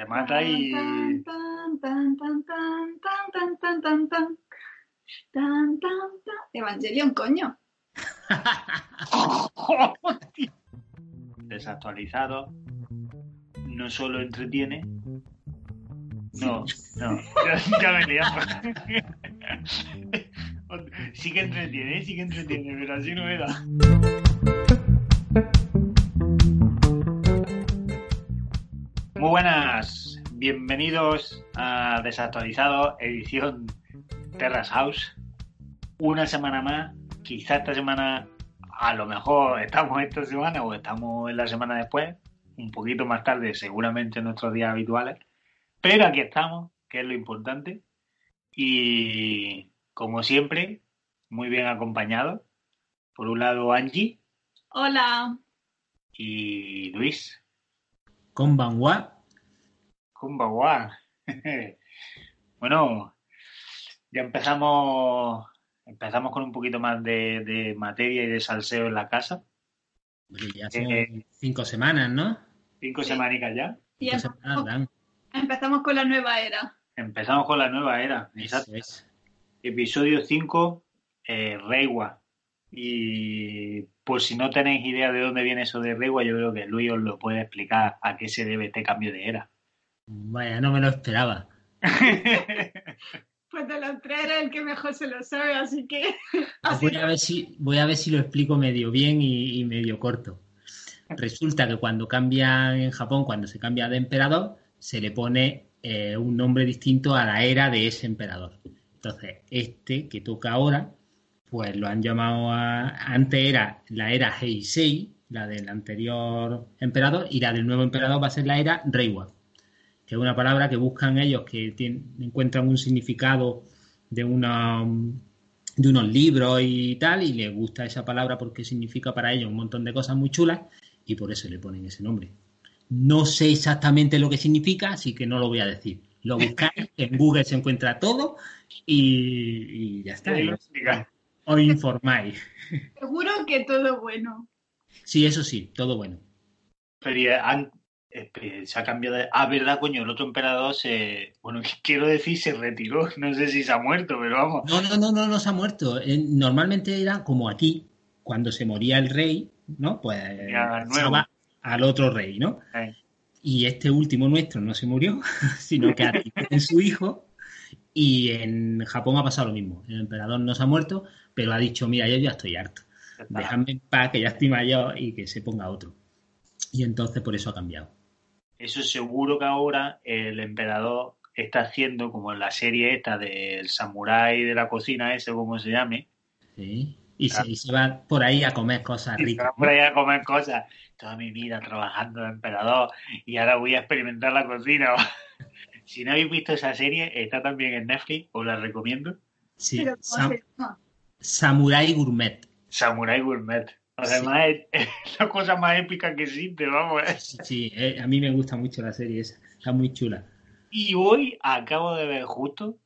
te mata y. Evangelion, coño. Desactualizado. No solo entretiene. No, no. Ya, me Sí que entretiene, sí que entretiene, pero así no era. Muy buenas, bienvenidos a Desactualizado, edición Terras House. Una semana más, quizá esta semana, a lo mejor estamos esta semana o estamos en la semana después, un poquito más tarde, seguramente en nuestros días habituales. Pero aquí estamos, que es lo importante. Y como siempre, muy bien acompañado. Por un lado, Angie Hola. y Luis. Konbanwa. Kumbawa. bueno, ya empezamos empezamos con un poquito más de, de materia y de salseo en la casa. Oye, ya son Eh, cinco semanas, ¿no? Cinco Sí. semanicas ya. Y Cinco semanas empezamos, con la nueva era. Empezamos con la nueva era. Exacto. es. Episodio 5, eh, Reiwa. Y por si no tenéis idea de dónde viene eso de Reiwa, yo creo que Luis os lo puede explicar a qué se debe este cambio de era. Vaya, no me lo esperaba. Pues de los tres era el que mejor se lo sabe, así que. así Voy a ver si, voy a ver si lo explico medio bien y, y medio corto. Resulta que cuando cambia en Japón, cuando se cambia de emperador, se le pone eh, un nombre distinto a la era de ese emperador. Entonces, este que toca ahora, pues lo han llamado a- antes era la era Heisei, la del anterior emperador, y la del nuevo emperador va a ser la era Reiwa, que es una palabra que buscan ellos que encuentran un significado de una de unos libros y tal, y les gusta esa palabra porque significa para ellos un montón de cosas muy chulas, y por eso le ponen ese nombre. No sé exactamente lo que significa, así que no lo voy a decir. Lo buscáis, en Google se encuentra todo y, y ya está. Os informáis. seguro que todo bueno. Sí, eso sí, todo bueno. Pero se ha cambiado de... Ah, verdad, coño, el otro emperador se... Bueno, quiero decir, se retiró. No sé si se ha muerto, pero vamos. No, no, no, no, no se ha muerto. Normalmente era como aquí, cuando se moría el rey, ¿no? Pues pasaba al otro rey, ¿no? Y este último nuestro no se murió, sino que tiene su hijo. Y en Japón ha pasado lo mismo. El emperador no se ha muerto, pero ha dicho, mira, yo ya estoy harto. Déjame en paz, que ya estoy mayor y que se ponga otro. Y entonces por eso ha cambiado. Eso seguro que ahora el emperador está haciendo como en la serie esta del samurái de la cocina, ese como se llame, ¿sí? Y, se, y se va por ahí a comer cosas y se ricas. va por ahí a comer cosas. Toda mi vida trabajando de emperador y ahora voy a experimentar la cocina. si no habéis visto esa serie, está también en Netflix, os la recomiendo. Sí, Pero ¿cómo Sam- se? Samurai Gourmet. Samurai Gourmet. Además, es, es la cosa más épica que existe, vamos. ¿eh? Sí, sí, eh, a mí me gusta mucho la serie esa. Está muy chula. Y hoy acabo de ver justo,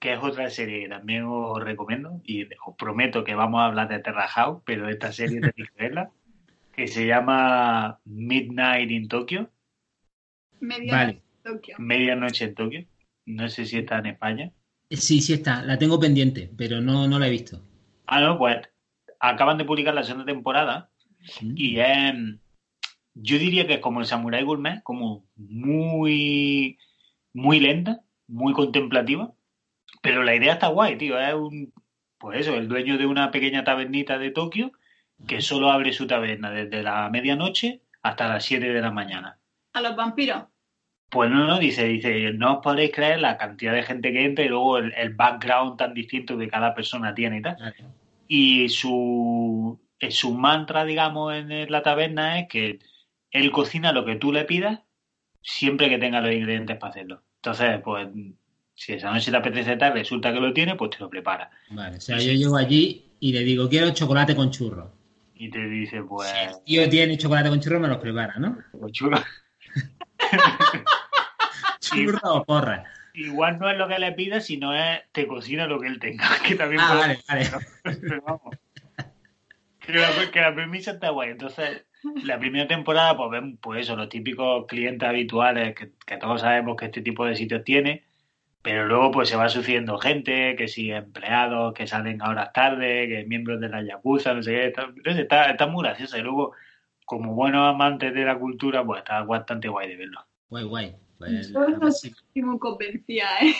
que es otra serie que también os recomiendo, y os prometo que vamos a hablar de Terra House, pero esta serie tenéis que verla, que se llama Midnight in Tokyo, Media Vale. Tokio. Medianoche en Tokio. No sé si está en España. Sí, sí está. La tengo pendiente, pero no, no la he visto. Ah, no, pues acaban de publicar la segunda temporada y es, yo diría que es como el Samurai Gourmet, como muy, muy lenta, muy contemplativa, pero la idea está guay, tío. Es un, pues eso, el dueño de una pequeña tabernita de Tokio que solo abre su taberna desde la medianoche hasta las 7 de la mañana. A los vampiros. Pues no, no, dice, dice, no os podéis creer la cantidad de gente que entra y luego el, el background tan distinto que cada persona tiene y tal. Y su, eh, su mantra, digamos, en la taberna es que él cocina lo que tú le pidas siempre que tenga los ingredientes para hacerlo. Entonces, pues, si esa noche te apetece tal, resulta que lo tiene, pues te lo prepara. Vale, o sea, yo llego allí y le digo, quiero chocolate con churros. Y te dice, pues, Si el tío tiene chocolate con churros, me los prepara, ¿no? pues, chulo. Churros o porras. Igual no es lo que le pidas, sino es te cocina lo que él tenga. Que también Ah, vale, vale. Pero vamos. Que la, que la premisa está guay. Entonces, la primera temporada, pues ven, pues eso, los típicos clientes habituales que, que todos sabemos que este tipo de sitios tiene, pero luego pues se va sucediendo gente, que si empleados que salen a horas tarde, que miembros de la Yakuza, no sé qué, está, está, está muy graciosa. Y luego, como buenos amantes de la cultura, pues está bastante guay de verlo. Guay, guay. Yo no estoy muy convencida, ¿eh?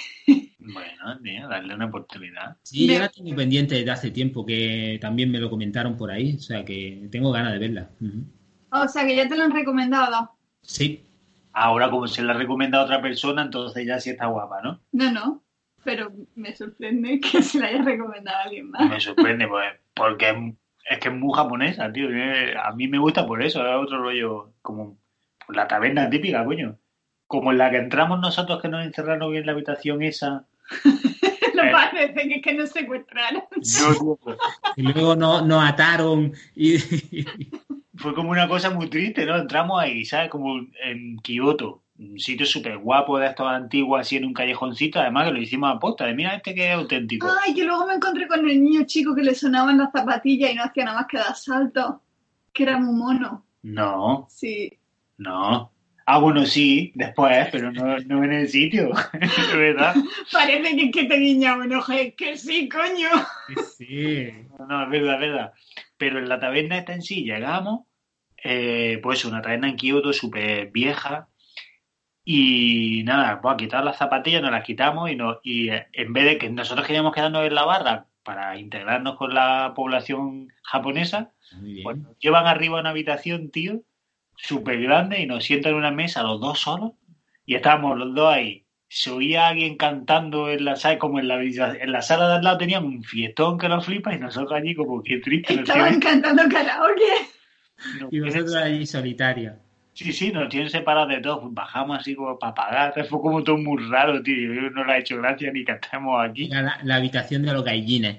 Bueno, tío, darle una oportunidad. Sí, Me- yo la tengo pendiente desde hace tiempo, que también me lo comentaron por ahí, o sea que tengo ganas de verla. O sea, que ya te lo han recomendado. Sí, Ahora, como se la recomienda a otra persona, entonces ya sí está guapa, ¿no? No, no. Pero me sorprende que se la haya recomendado a alguien más. me sorprende, pues, porque es, es que es muy japonesa, tío. Eh, A mí me gusta por eso, es otro rollo, como la taberna típica, coño. Como en la que entramos nosotros que nos encerraron en la habitación esa. Lo Eh. parece que es que nos secuestraron. No, y luego no- nos ataron y, fue como una cosa muy triste, ¿no? Entramos ahí, ¿sabes? Como en Kioto, un sitio súper guapo de estos antiguos, así en un callejoncito. Además que lo hicimos a posta, de mira este que es auténtico. Ay, que luego me encontré con el niño chico que le sonaban las zapatillas y no hacía nada más que dar saltos. Que era muy mono. No, Sí. no. Ah, bueno, sí, después, pero no, no en el sitio, de verdad. Parece que que te guiña un ojo. Es que sí, coño. sí. No, no, es verdad, es verdad. Pero en la taberna esta en sí llegamos, eh, pues una taberna en Kioto súper vieja. Y nada, pues a quitar las zapatillas, nos las quitamos y, no, y eh, en vez de que nosotros queríamos quedarnos en la barra para integrarnos con la población japonesa, pues nos llevan arriba a una habitación, tío, súper grande y nos sientan en una mesa los dos solos y estábamos los dos ahí. Se oía a alguien cantando en la sala, como en la, en la sala de al lado tenían un fiestón que lo flipa y nosotros allí como que triste. Estaban tienen, cantando karaoke. nos Y tienen- vosotros allí solitarios. sí, sí, nos tienen separados de todos. Bajamos así como para pagar. Fue como todo muy raro, tío. Yo no le ha hecho gracia ni que estemos aquí. La, la habitación de los gallines.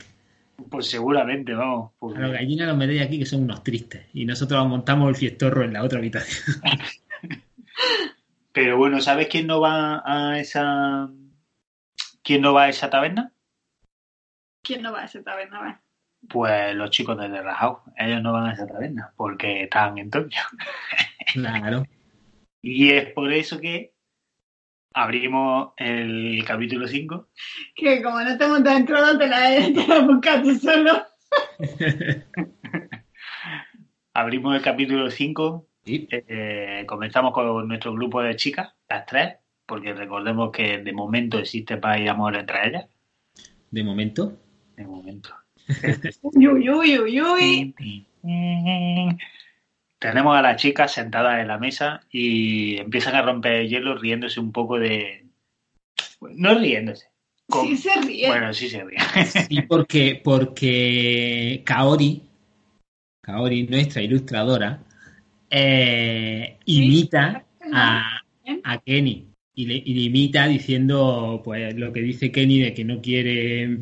Pues seguramente, vamos. pues- A los gallines los metéis aquí que son unos tristes. Y nosotros montamos el fiestorro en la otra habitación. Pero bueno, ¿sabes quién no va a esa... ¿Quién no va a esa taberna? ¿Quién no va a esa taberna? Pues los chicos de The House, ellos no van a esa taberna porque están en Tokio. Claro. Y es por eso que abrimos el capítulo 5. Que como no te montas dentro, te la, te la buscas tú solo. Abrimos el capítulo 5. Sí. eh, comenzamos con nuestro grupo de chicas, las tres, porque recordemos que de momento existe paz y amor entre ellas. De momento. De momento. Uy, uy, uy, uy, uy. Tenemos a las chicas sentadas en la mesa y empiezan a romper el hielo riéndose un poco de... No riéndose. con- Sí se ríe. Bueno, sí se ríe. Sí, porque, porque Kaori, Kaori, nuestra ilustradora, eh, imita a, a Kenny y le, y le imita diciendo pues lo que dice Kenny de que no quiere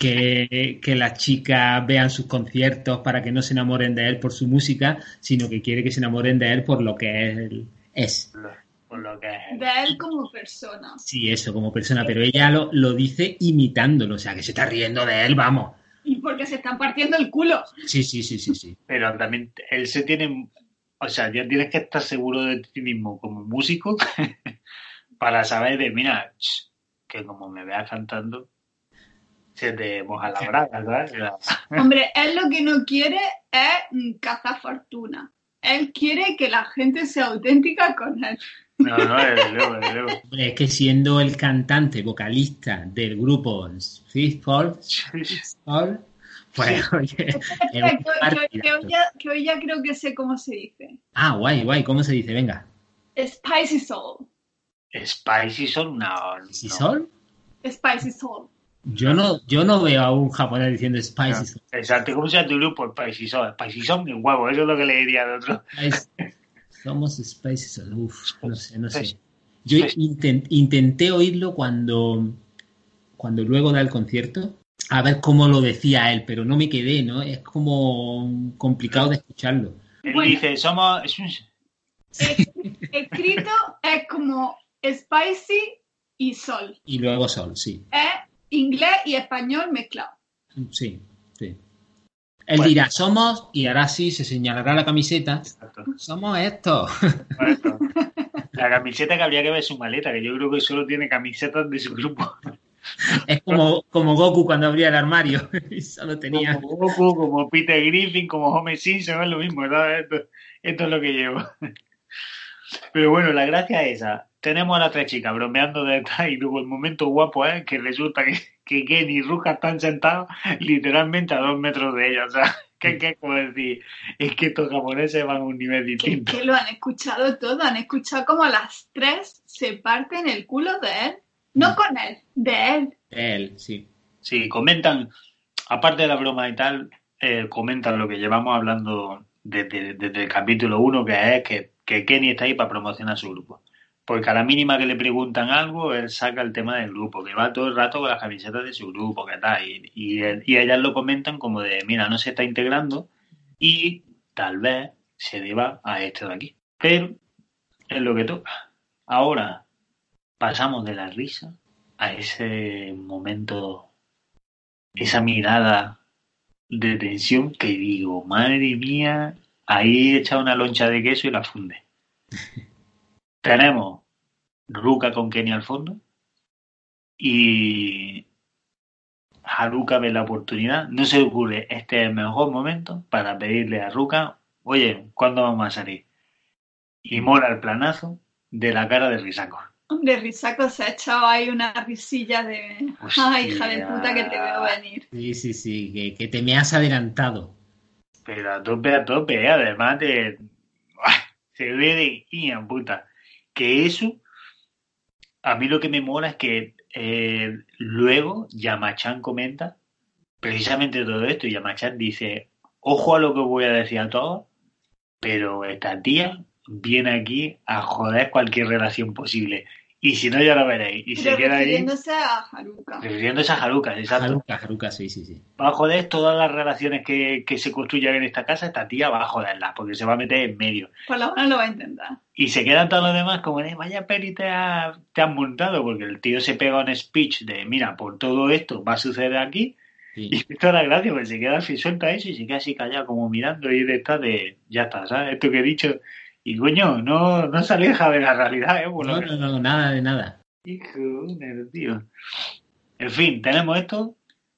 que, que las chicas vean sus conciertos para que no se enamoren de él por su música, sino que quiere que se enamoren de él por lo que él es. Por lo que es. De él como persona. Sí, eso como persona, pero ella lo, lo dice imitándolo, o sea, que se está riendo de él, vamos. Y porque se están partiendo el culo. Sí, sí, sí, sí, sí. Pero también él se tiene... O sea, ya tienes que estar seguro de ti mismo como músico para saber de, mira, que como me veas cantando, se te moja la braga, ¿sabes? O sea, Hombre, él lo que no quiere es cazar fortuna. Él quiere que la gente sea auténtica con él. No, no, desde luego, desde luego. Hombre, es que siendo el cantante, vocalista del grupo Fifth Fall, pues, oye, es Que, que- hoy ya, que hoy ya creo que sé cómo se dice. Ah, guay, guay, ¿cómo se dice? Venga. Spicy Soul. Spicy son una... ¿Spicy no. Soul? Spicy Soul. Yo no, yo no veo a un japonés diciendo Spicy Soul. Exacto, ¿cómo se llama tu grupo? Spicy son. Spicy son mi huevo, eso es lo que le diría al otro. Somos Spicy Soul. Uf, no sé, no sé. Yo Spicy. inten- intenté oírlo cuando, cuando luego da el concierto, a ver cómo lo decía él, pero no me quedé, ¿no? Es como complicado de escucharlo. Él Bueno. dice, somos... es un- Es- escrito es como spicy y sol. Y luego Sol, sí. Es inglés y español mezclado. Sí, sí. Él Bueno. dirá, somos, y ahora sí se señalará la camiseta. Exacto. Somos estos. Correcto. La camiseta que habría que ver su maleta, que yo creo que solo tiene camisetas de su grupo. Es como, como Goku cuando abría el armario. y solo tenía. Como Goku, como Peter Griffin, como Homer Simpson, es lo mismo, ¿sabes? Esto, esto es lo que llevo. Pero bueno, la gracia es esa. Tenemos a las tres chicas bromeando detrás y luego el momento guapo es que resulta que, que Ken y Ruka están sentados literalmente a dos metros de ellos. O sea, que, que como decir, es que estos japoneses van a un nivel distinto. que lo han escuchado todo, han escuchado como a las tres se parten el culo de él. No con él, de él. Él, sí. Sí, comentan, aparte de la broma y tal, eh, comentan lo que llevamos hablando desde, desde el capítulo 1, que es que, que Kenny está ahí para promocionar su grupo. Porque a la mínima que le preguntan algo, él saca el tema del grupo, que va todo el rato con las camisetas de su grupo, que tal. Y, y, él- y ellas lo comentan como de, mira, no se está integrando y tal vez se deba a esto de aquí. Pero es lo que toca. Ahora pasamos de la risa a ese momento esa mirada de tensión que digo, madre mía, ahí echa una loncha de queso y la funde. Tenemos Ruka con Kenny al fondo y Haruka ve la oportunidad. No se le ocurre, este es el mejor momento para pedirle a Ruka, oye, ¿cuándo vamos a salir? Y mola el planazo de la cara de Risako. Hombre, Risaco se ha echado ahí una risilla de. Ay, hija de puta, que te veo venir. Sí, sí, sí, que, que te me has adelantado. Pero a tope, a tope, ¿eh? además de... Se ve de puta. Que eso, a mí lo que me mola es que eh, luego Yamachan comenta precisamente todo esto y Yamachan dice, ojo a lo que voy a decir a todos, pero esta tía viene aquí a joder cualquier relación posible. Y si no, ya lo veréis. Y se Pero queda ahí refiriéndose a Haruka. refiriéndose a Haruka, exacto. Haruka, Haruka, sí, sí, sí. Va a joder todas las relaciones que, que se construyan en esta casa, esta tía va a joderlas, porque se va a meter en medio. Por lo menos lo va a intentar. Y se quedan todos los demás como de, vaya peli te has te has montado, porque el tío se pega un speech de, mira, por todo esto va a suceder aquí, sí. y esto la gracia, porque se queda así, suelta eso y se queda así callado, como mirando y de esta de, ya está, ¿sabes? Esto que he dicho, y coño, no, no se aleja de la realidad, ¿eh? Por No, no, no, nada de nada. Hijo de tío. En fin, tenemos esto.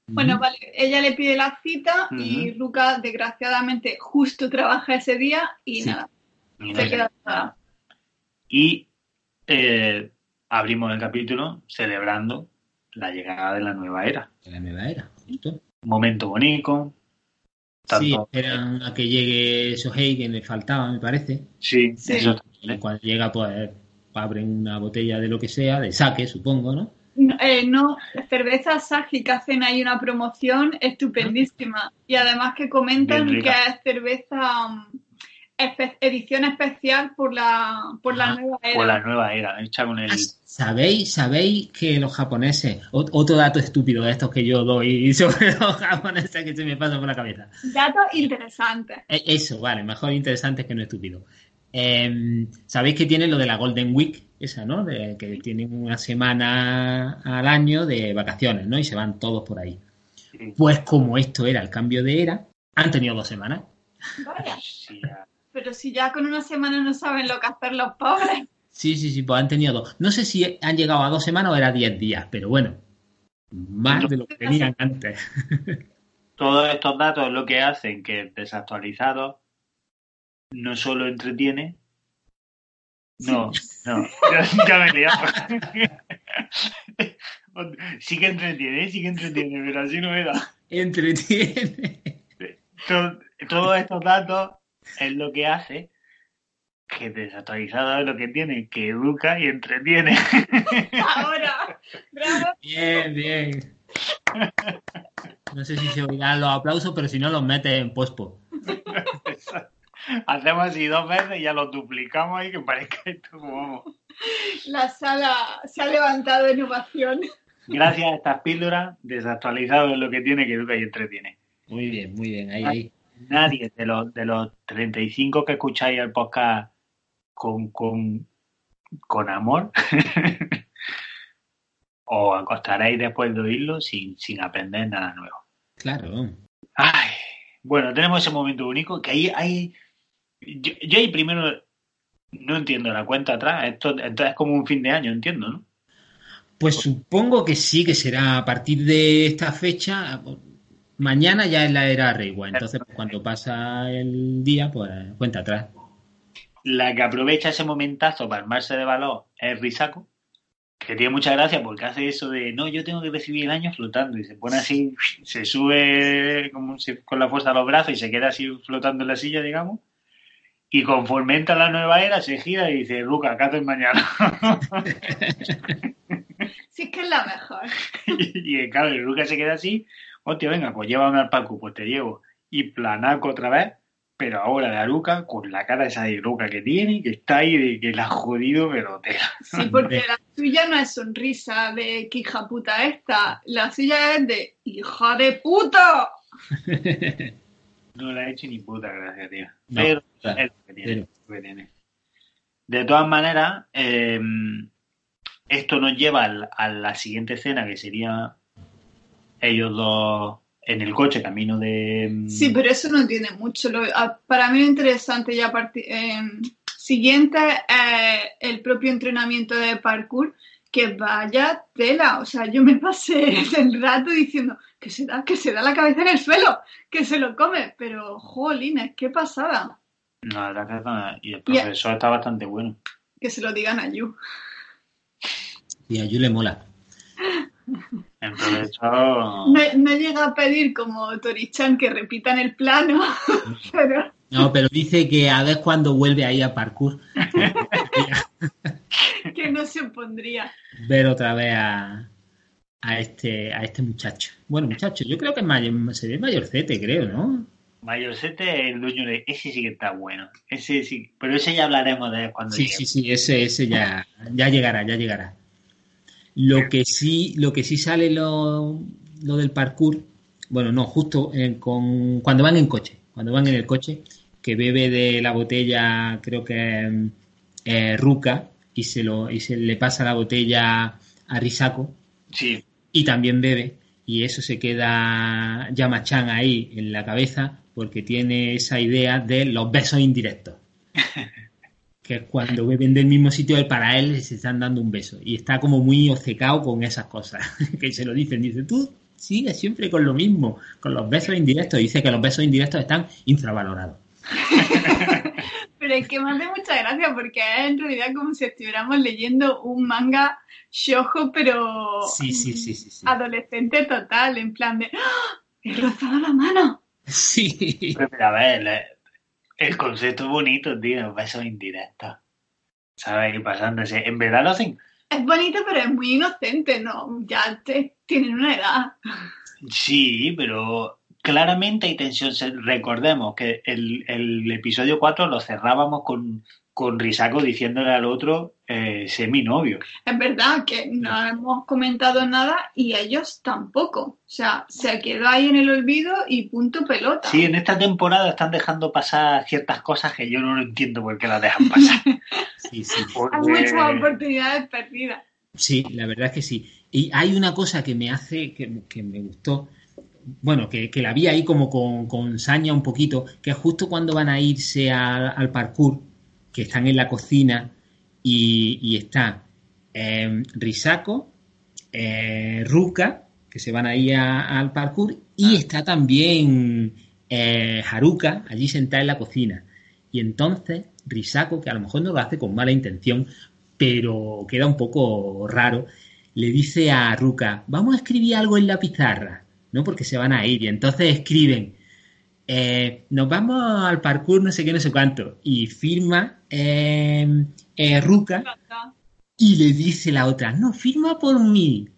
Bueno, vale, ella le pide la cita y. Ruka, desgraciadamente, justo trabaja ese día y Sí. nada, Y, no se queda nada. Y, eh, abrimos el capítulo celebrando la llegada de la nueva era. Que la nueva era, justo. Momento bonito. Sí, esperan a que llegue Sohei, que le faltaba, me parece. sí, Sí. eso Y también. cuando llega, pues abren una botella de lo que sea, de saque, supongo, ¿no? No, eh, no, cerveza Saji que hacen ahí una promoción estupendísima y además que comentan que es cerveza um, espe- edición especial por la por la Ah, nueva era. Con la nueva era, hecha con el. ¿Sabéis, sabéis que los japoneses, ot- otro dato estúpido de estos que yo doy sobre los japoneses que se me pasa por la cabeza, Datos interesantes. E- Eso, vale, mejor interesante que no estúpido. Em, Sabéis que tienen lo de la Golden Week, esa, ¿no? De, que tienen una semana al año de vacaciones, ¿no? Y se van todos por ahí. Pues como esto era el cambio de era, han tenido dos semanas. Vaya. Pero si ya con una semana no saben lo que hacer los pobres. Sí, sí, sí, pues han tenido dos. No sé si han llegado a dos semanas o era diez días, pero bueno, más de lo que tenían antes. Todos estos datos lo que hacen que desactualizados no solo entretiene. No, no, ya, ya me he liado. Sí que entretiene, sí que entretiene, pero así no era. Entretiene. To- Todos estos datos es lo que hace que desactualizado es lo que tiene, que educa y entretiene. Ahora, bravo. Bien, bien. No sé si se oirán los aplausos, pero si no los metes en pospo. Hacemos así dos veces y ya lo duplicamos ahí que parezca esto como vamos. La sala se ha levantado en ovación. Gracias a estas píldoras, desactualizado es lo que tiene, que educa y entretiene. Muy bien, muy bien. Ahí, ahí. Nadie de los, de los 35 que escucháis el podcast con, con, con amor os acostaréis después de oírlo sin, sin aprender nada nuevo. Claro. Ay, Bueno, tenemos ese momento único que ahí hay. Yo, yo ahí primero no entiendo la cuenta atrás. Esto, esto es como un fin de año, entiendo, ¿no? Pues supongo que sí, que será a partir de esta fecha. Mañana ya es la era Reiwa, entonces pues, cuando pasa el día, pues cuenta atrás. La que aprovecha ese momentazo para armarse de valor es Risako, que tiene mucha gracia porque hace eso de no, yo tengo que recibir el año flotando y se pone así, se sube como si- con la fuerza de los brazos y se queda así flotando en la silla, digamos. Y conforme entra la nueva era, se gira y dice, Luca, acá estoy mañana. Sí, es que es la mejor. y claro, el Luca se queda así, hostia, venga, pues llévame al Paco, pues te llevo. Y planaco otra vez, pero ahora de Aruca, con la cara esa de Luca que tiene, que está ahí, de que la ha jodido, pero te Sí, porque la suya no es sonrisa de que hija puta esta. La suya es de hija de puta. no le ha hecho ni puta gracia, tío. No, pero claro, es lo que tiene, pero- es lo que tiene. De todas maneras, eh, esto nos lleva al- a la siguiente escena, que sería ellos dos en el coche, camino de... Sí, pero eso no tiene mucho. Lo- a- para mí lo interesante ya eh, siguiente es el propio entrenamiento de parkour, que vaya tela. O sea, yo me pasé el rato diciendo que se da, que se da la cabeza en el suelo, que se lo come. Pero, jolines, qué pasada. No, la verdad que está- y el Y- profesor está bastante bueno. Que se lo digan a Yu. Y a Yu le mola. No llega a pedir como Tori-chan que repitan el plano, pero No, pero dice que a ver cuando vuelve ahí a parkour, que no se opondría. ver otra vez a, a este a este muchacho. Bueno, muchacho, yo creo que es mayor, se ve mayorcete, creo, ¿no? Mayorcete, el dueño de... Ese sí que está bueno. Ese sí. Pero ese ya hablaremos de él cuando Sí, llegue. sí, sí, ese, ese ya, ya llegará, ya llegará. Lo que sí, lo que sí sale lo, lo del parkour, bueno, no, justo en- con, cuando van en coche, cuando van en el coche, que bebe de la botella, creo que es eh, Ruka, y se lo, y se le pasa la botella a Risako, Sí. y también bebe, y eso se queda Yamachan ahí en la cabeza, porque tiene esa idea de los besos indirectos que cuando beben del mismo sitio él para él se están dando un beso y está como muy obcecado con esas cosas que se lo dicen dice tú sigues siempre con lo mismo con los besos indirectos dice que los besos indirectos están infravalorados Pero es que me hace mucha gracia porque es en realidad como si estuviéramos leyendo un manga shoujo, pero sí sí sí sí sí, adolescente total, en plan de ¡Ah! ¡He rozado la mano! sí. Pero, pero a ver, el concepto es bonito, tío. Besos indirectos. ¿Sabes? Y pasándose. En verdad lo hacen. Es bonito, pero es muy inocente, ¿no? Ya te, tienen una edad. Sí, pero claramente hay tensión. Recordemos que el, el episodio 4 lo cerrábamos con, con Risako diciéndole al otro eh, semi-novio. Es verdad que no hemos comentado nada y ellos tampoco. O sea, se quedó ahí en el olvido y punto pelota. Sí, en esta temporada están dejando pasar ciertas cosas que yo no lo entiendo por qué las dejan pasar. sí, sí. Hay muchas oportunidades perdidas. Sí, la verdad es que sí. Y hay una cosa que me hace, que, que me gustó, bueno, que, que la vi ahí como con, con saña un poquito, que es justo cuando van a irse a- al parkour, que están en la cocina y, y está eh, Risako, eh, Ruka, que se van ahí a- al parkour, y está también eh, Haruka allí sentada en la cocina. Y entonces Risako, que a lo mejor no lo hace con mala intención, pero queda un poco raro, le dice a Ruka, vamos a escribir algo en la pizarra, ¿no? Porque se van a ir. Y entonces escriben, eh, nos vamos al parkour, no sé qué, no sé cuánto. Y firma eh, eh, Ruka y le dice la otra, no, firma por mí.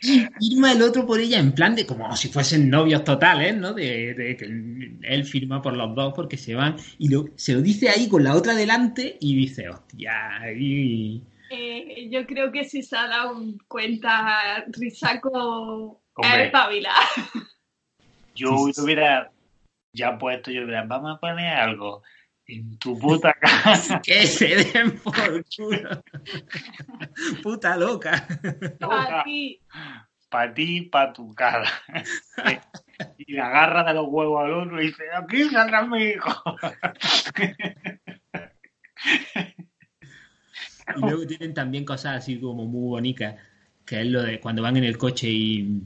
Y firma el otro por ella en plan de como si fuesen novios totales, ¿no? De, de que él firma por los dos porque se van y lo, se lo dice ahí con la otra delante y dice, hostia. Eh, yo creo que si se ha dado cuenta Hombre. es espabilar. Yo Sí, hubiera ya puesto, yo hubiera, vamos a poner algo en tu puta casa. Que se den por culo. Puta loca. Para ti. Para ti, para tu cara. y la agarra de los huevos al otro y dice, aquí saldrá mi hijo. Y luego tienen también cosas así como muy bonitas, que es lo de cuando van en el coche y,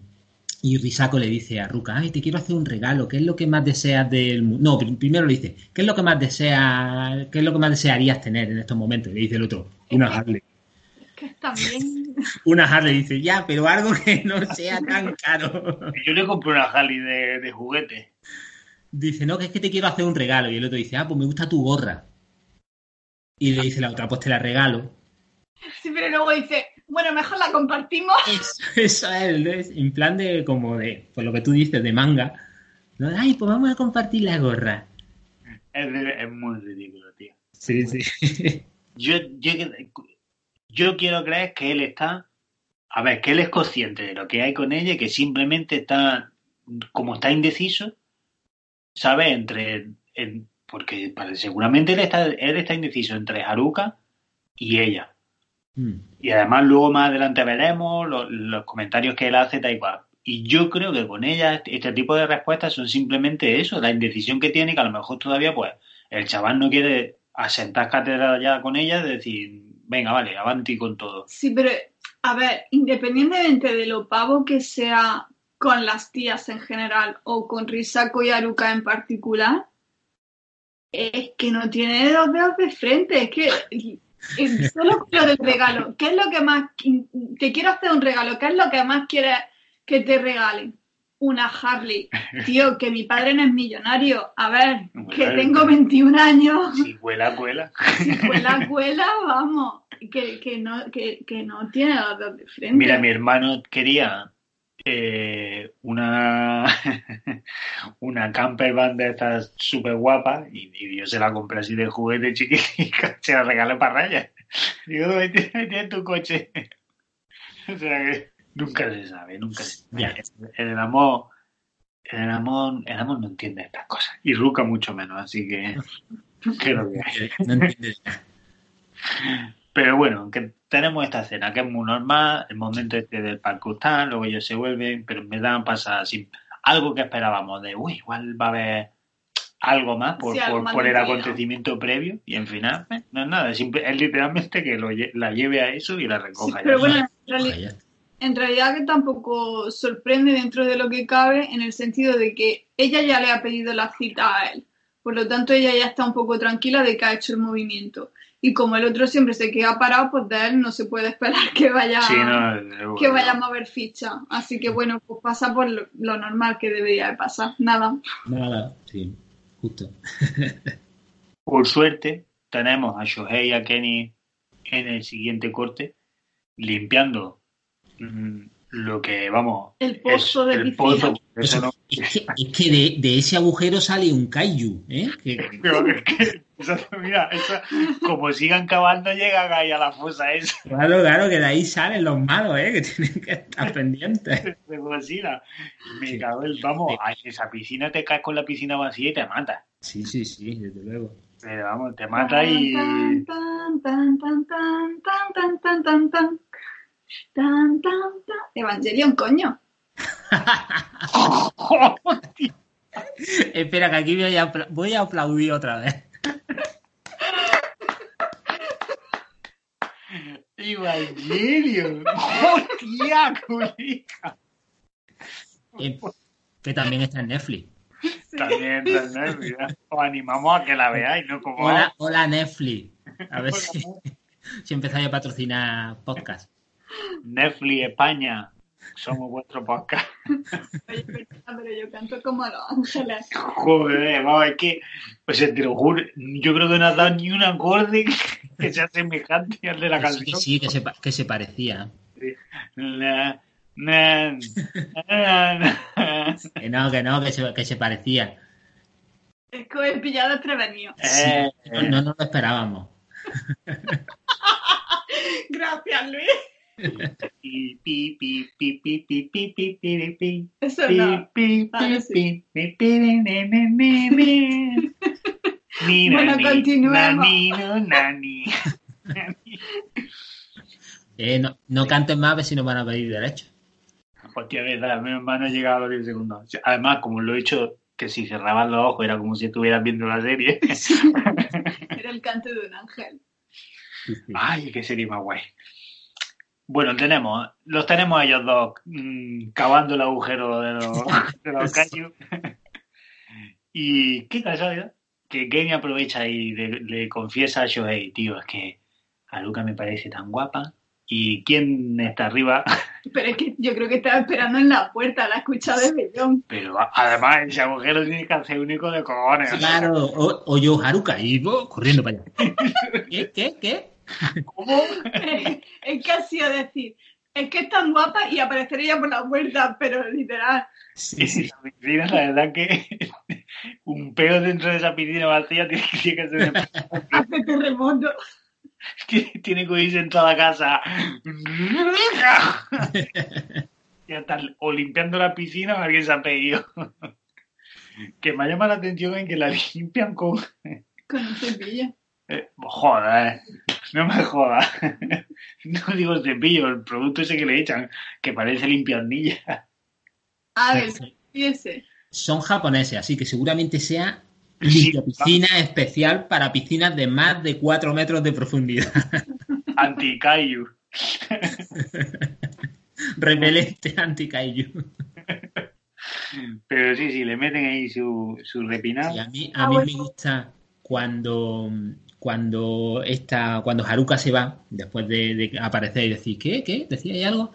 y Risako le dice a Ruka, ay, te quiero hacer un regalo, ¿qué es lo que más deseas del mundo? No, pr- primero le dice, ¿qué es lo que más deseas, qué es lo que más desearías tener en estos momentos? Y le dice el otro, una Harley. Que también. Una Harley dice, ya, pero algo que no sea tan caro. Yo le compré una Harley de, de juguete. Dice, no, que es que te quiero hacer un regalo. Y el otro dice, ah, pues me gusta tu gorra. Y le dice la otra, pues te la regalo. Sí, pero luego dice, bueno, mejor la compartimos. Eso, eso es, es en plan de, como de, pues lo que tú dices, de manga. ¿no? Ay, pues vamos a compartir la gorra. Es, muy ridículo, tío. Sí, sí. Yo, yo, yo quiero creer que él está, a ver, que él es consciente de lo que hay con ella y que simplemente está, como está indeciso, sabe entre, en- porque para- seguramente él está, él está indeciso entre Haruka y ella. Mm. Y además luego más adelante veremos los, comentarios que él hace, tal y cual. Y yo creo que con ella este, este tipo de respuestas son simplemente eso, la indecisión que tiene, que a lo mejor todavía pues el chaval no quiere asentar cátedra ya con ella, de decir, venga, vale, avanti con todo. Sí, pero a ver, independientemente de lo pavo que sea con las tías en general o con Risako y Aruka en particular, es que no tiene dos dedos de frente. Es que solo lo del regalo. ¿Qué es lo que más te quiero hacer un regalo? ¿Qué es lo que más quieres que te regalen? Una Harley. Tío, que mi padre no es millonario. A ver, que tengo 21 años. Si cuela, cuela. Si cuela, cuela, vamos. Que, que, no, que, que no tiene los dedos de frente. Mira, mi hermano quería eh, una una camper van de estas súper guapas y, y yo se la compré así de juguete chiquitica, se la regalé para rayas. Digo, ¿dónde tienes tu coche? o sea que nunca se sabe, nunca se sabe. En el amor, en el amor, el amor no entiende estas cosas. Y Ruka mucho menos, así que creo que No entiendes nada. Pero bueno, que tenemos esta escena que es muy normal, el momento este del parkour tal, luego ellos se vuelven, pero me dan pasa así, algo que esperábamos de, uy, igual va a haber algo más por, Sí, algo por, más por el acontecimiento previo y en final no es nada, es, simple- es literalmente que lo, la lleve a eso y la Sí, recoja. ya. pero bueno, en, en realidad que tampoco sorprende dentro de lo que cabe en el sentido de que ella ya le ha pedido la cita a él. Por lo tanto, ella ya está un poco tranquila de que ha hecho el movimiento. Y como el otro siempre se queda parado, pues de él no se puede esperar que vaya, Sí, no, que vaya a mover ficha. Así que bueno, pues pasa por lo, lo normal que debería de pasar. Nada. Nada, sí, justo. Por suerte, tenemos a Shohei y a Kenny en el siguiente corte limpiando mm, lo que, vamos, El pozo de el pozo. Eso no, Es que, es que de, de ese agujero sale un kaiju, ¿eh? Es que, eso, mira, eso, como sigan cavando, llegan ahí a la fosa esa. Claro, claro, que de ahí salen los malos, ¿eh? Que tienen que estar pendientes. Me cago el... Vamos, esa piscina te caes con la piscina vacía y te mata. Sí, sí, sí, desde luego. Pero vamos, te mata y... Evangelion, coño. Espera, que aquí voy a aplaudir otra vez. Evangelion. Hostia, culica. Eh, que también está en Netflix. También, también, mira. Os animamos a que la veáis, ¿no? Como Hola, hola Netflix. A ver si, si empezáis a patrocinar podcast. Netflix España. Somos vuestro podcast. Oye, perdona, pero yo canto como Los Ángeles. Joder, vamos, es que, o sea, te lo juro, yo creo que no has dado ni un acorde que sea semejante al de la sí, que canción. sí, que se, que se parecía. Na, na, na, na. Que no, que no, que se, que se parecía. Es que he pillado desprevenido. Sí, Eh, no, no nos lo esperábamos. Gracias, Luis. Eso no. Bueno, continuemos. Eh, no, no canten más, si no van a pedir derecho. Hostia, verdad, mi hermano llegaba a los 10 segundos. Además, como lo he hecho, que si cerraban los ojos era como si estuvieras viendo la serie. Era el canto de un ángel. Ay, qué serie más guay. Bueno, tenemos, los tenemos a ellos dos mm, cavando el agujero de los, de los y qué casualidad que Kenny aprovecha y le, le confiesa a Shohei, tío, es que Aruka me parece tan guapa. ¿Y quién está arriba? Pero es que yo creo que estaba esperando en la puerta, la ha escuchado de Bellón. Pero a- además ese agujero tiene que hacer único de cojones. Claro, o, o yo Haruka y vos corriendo para allá. ¿Qué? ¿Qué? ¿Qué? ¿Cómo? es que ha sido decir, es que es tan guapa y aparecería por la puerta, pero literal. Sí, sí. Esa piscina, la verdad que un peo dentro de esa piscina vacía tiene, que ser Hace terremoto. tiene, tiene que irse en toda casa y hasta o limpiando la piscina o alguien se ha pedido que me llama la atención en que la limpian con Con un cepillo. Eh, joder no me jodas no digo cepillo el producto ese que le echan que parece limpiarnilla A ver, fíjese. Son japoneses, así que seguramente sea Sí. limpia piscina especial para piscinas de más de 4 metros de profundidad. anti-kaiju Repelente anti-kaiju. pero sí sí le meten ahí su, su repinado Y a mí, a Ah, mí bueno. me gusta cuando, cuando, esta, cuando Haruka se va, después de, de aparecer y decir, ¿qué? ¿Qué? ¿Decía ahí algo?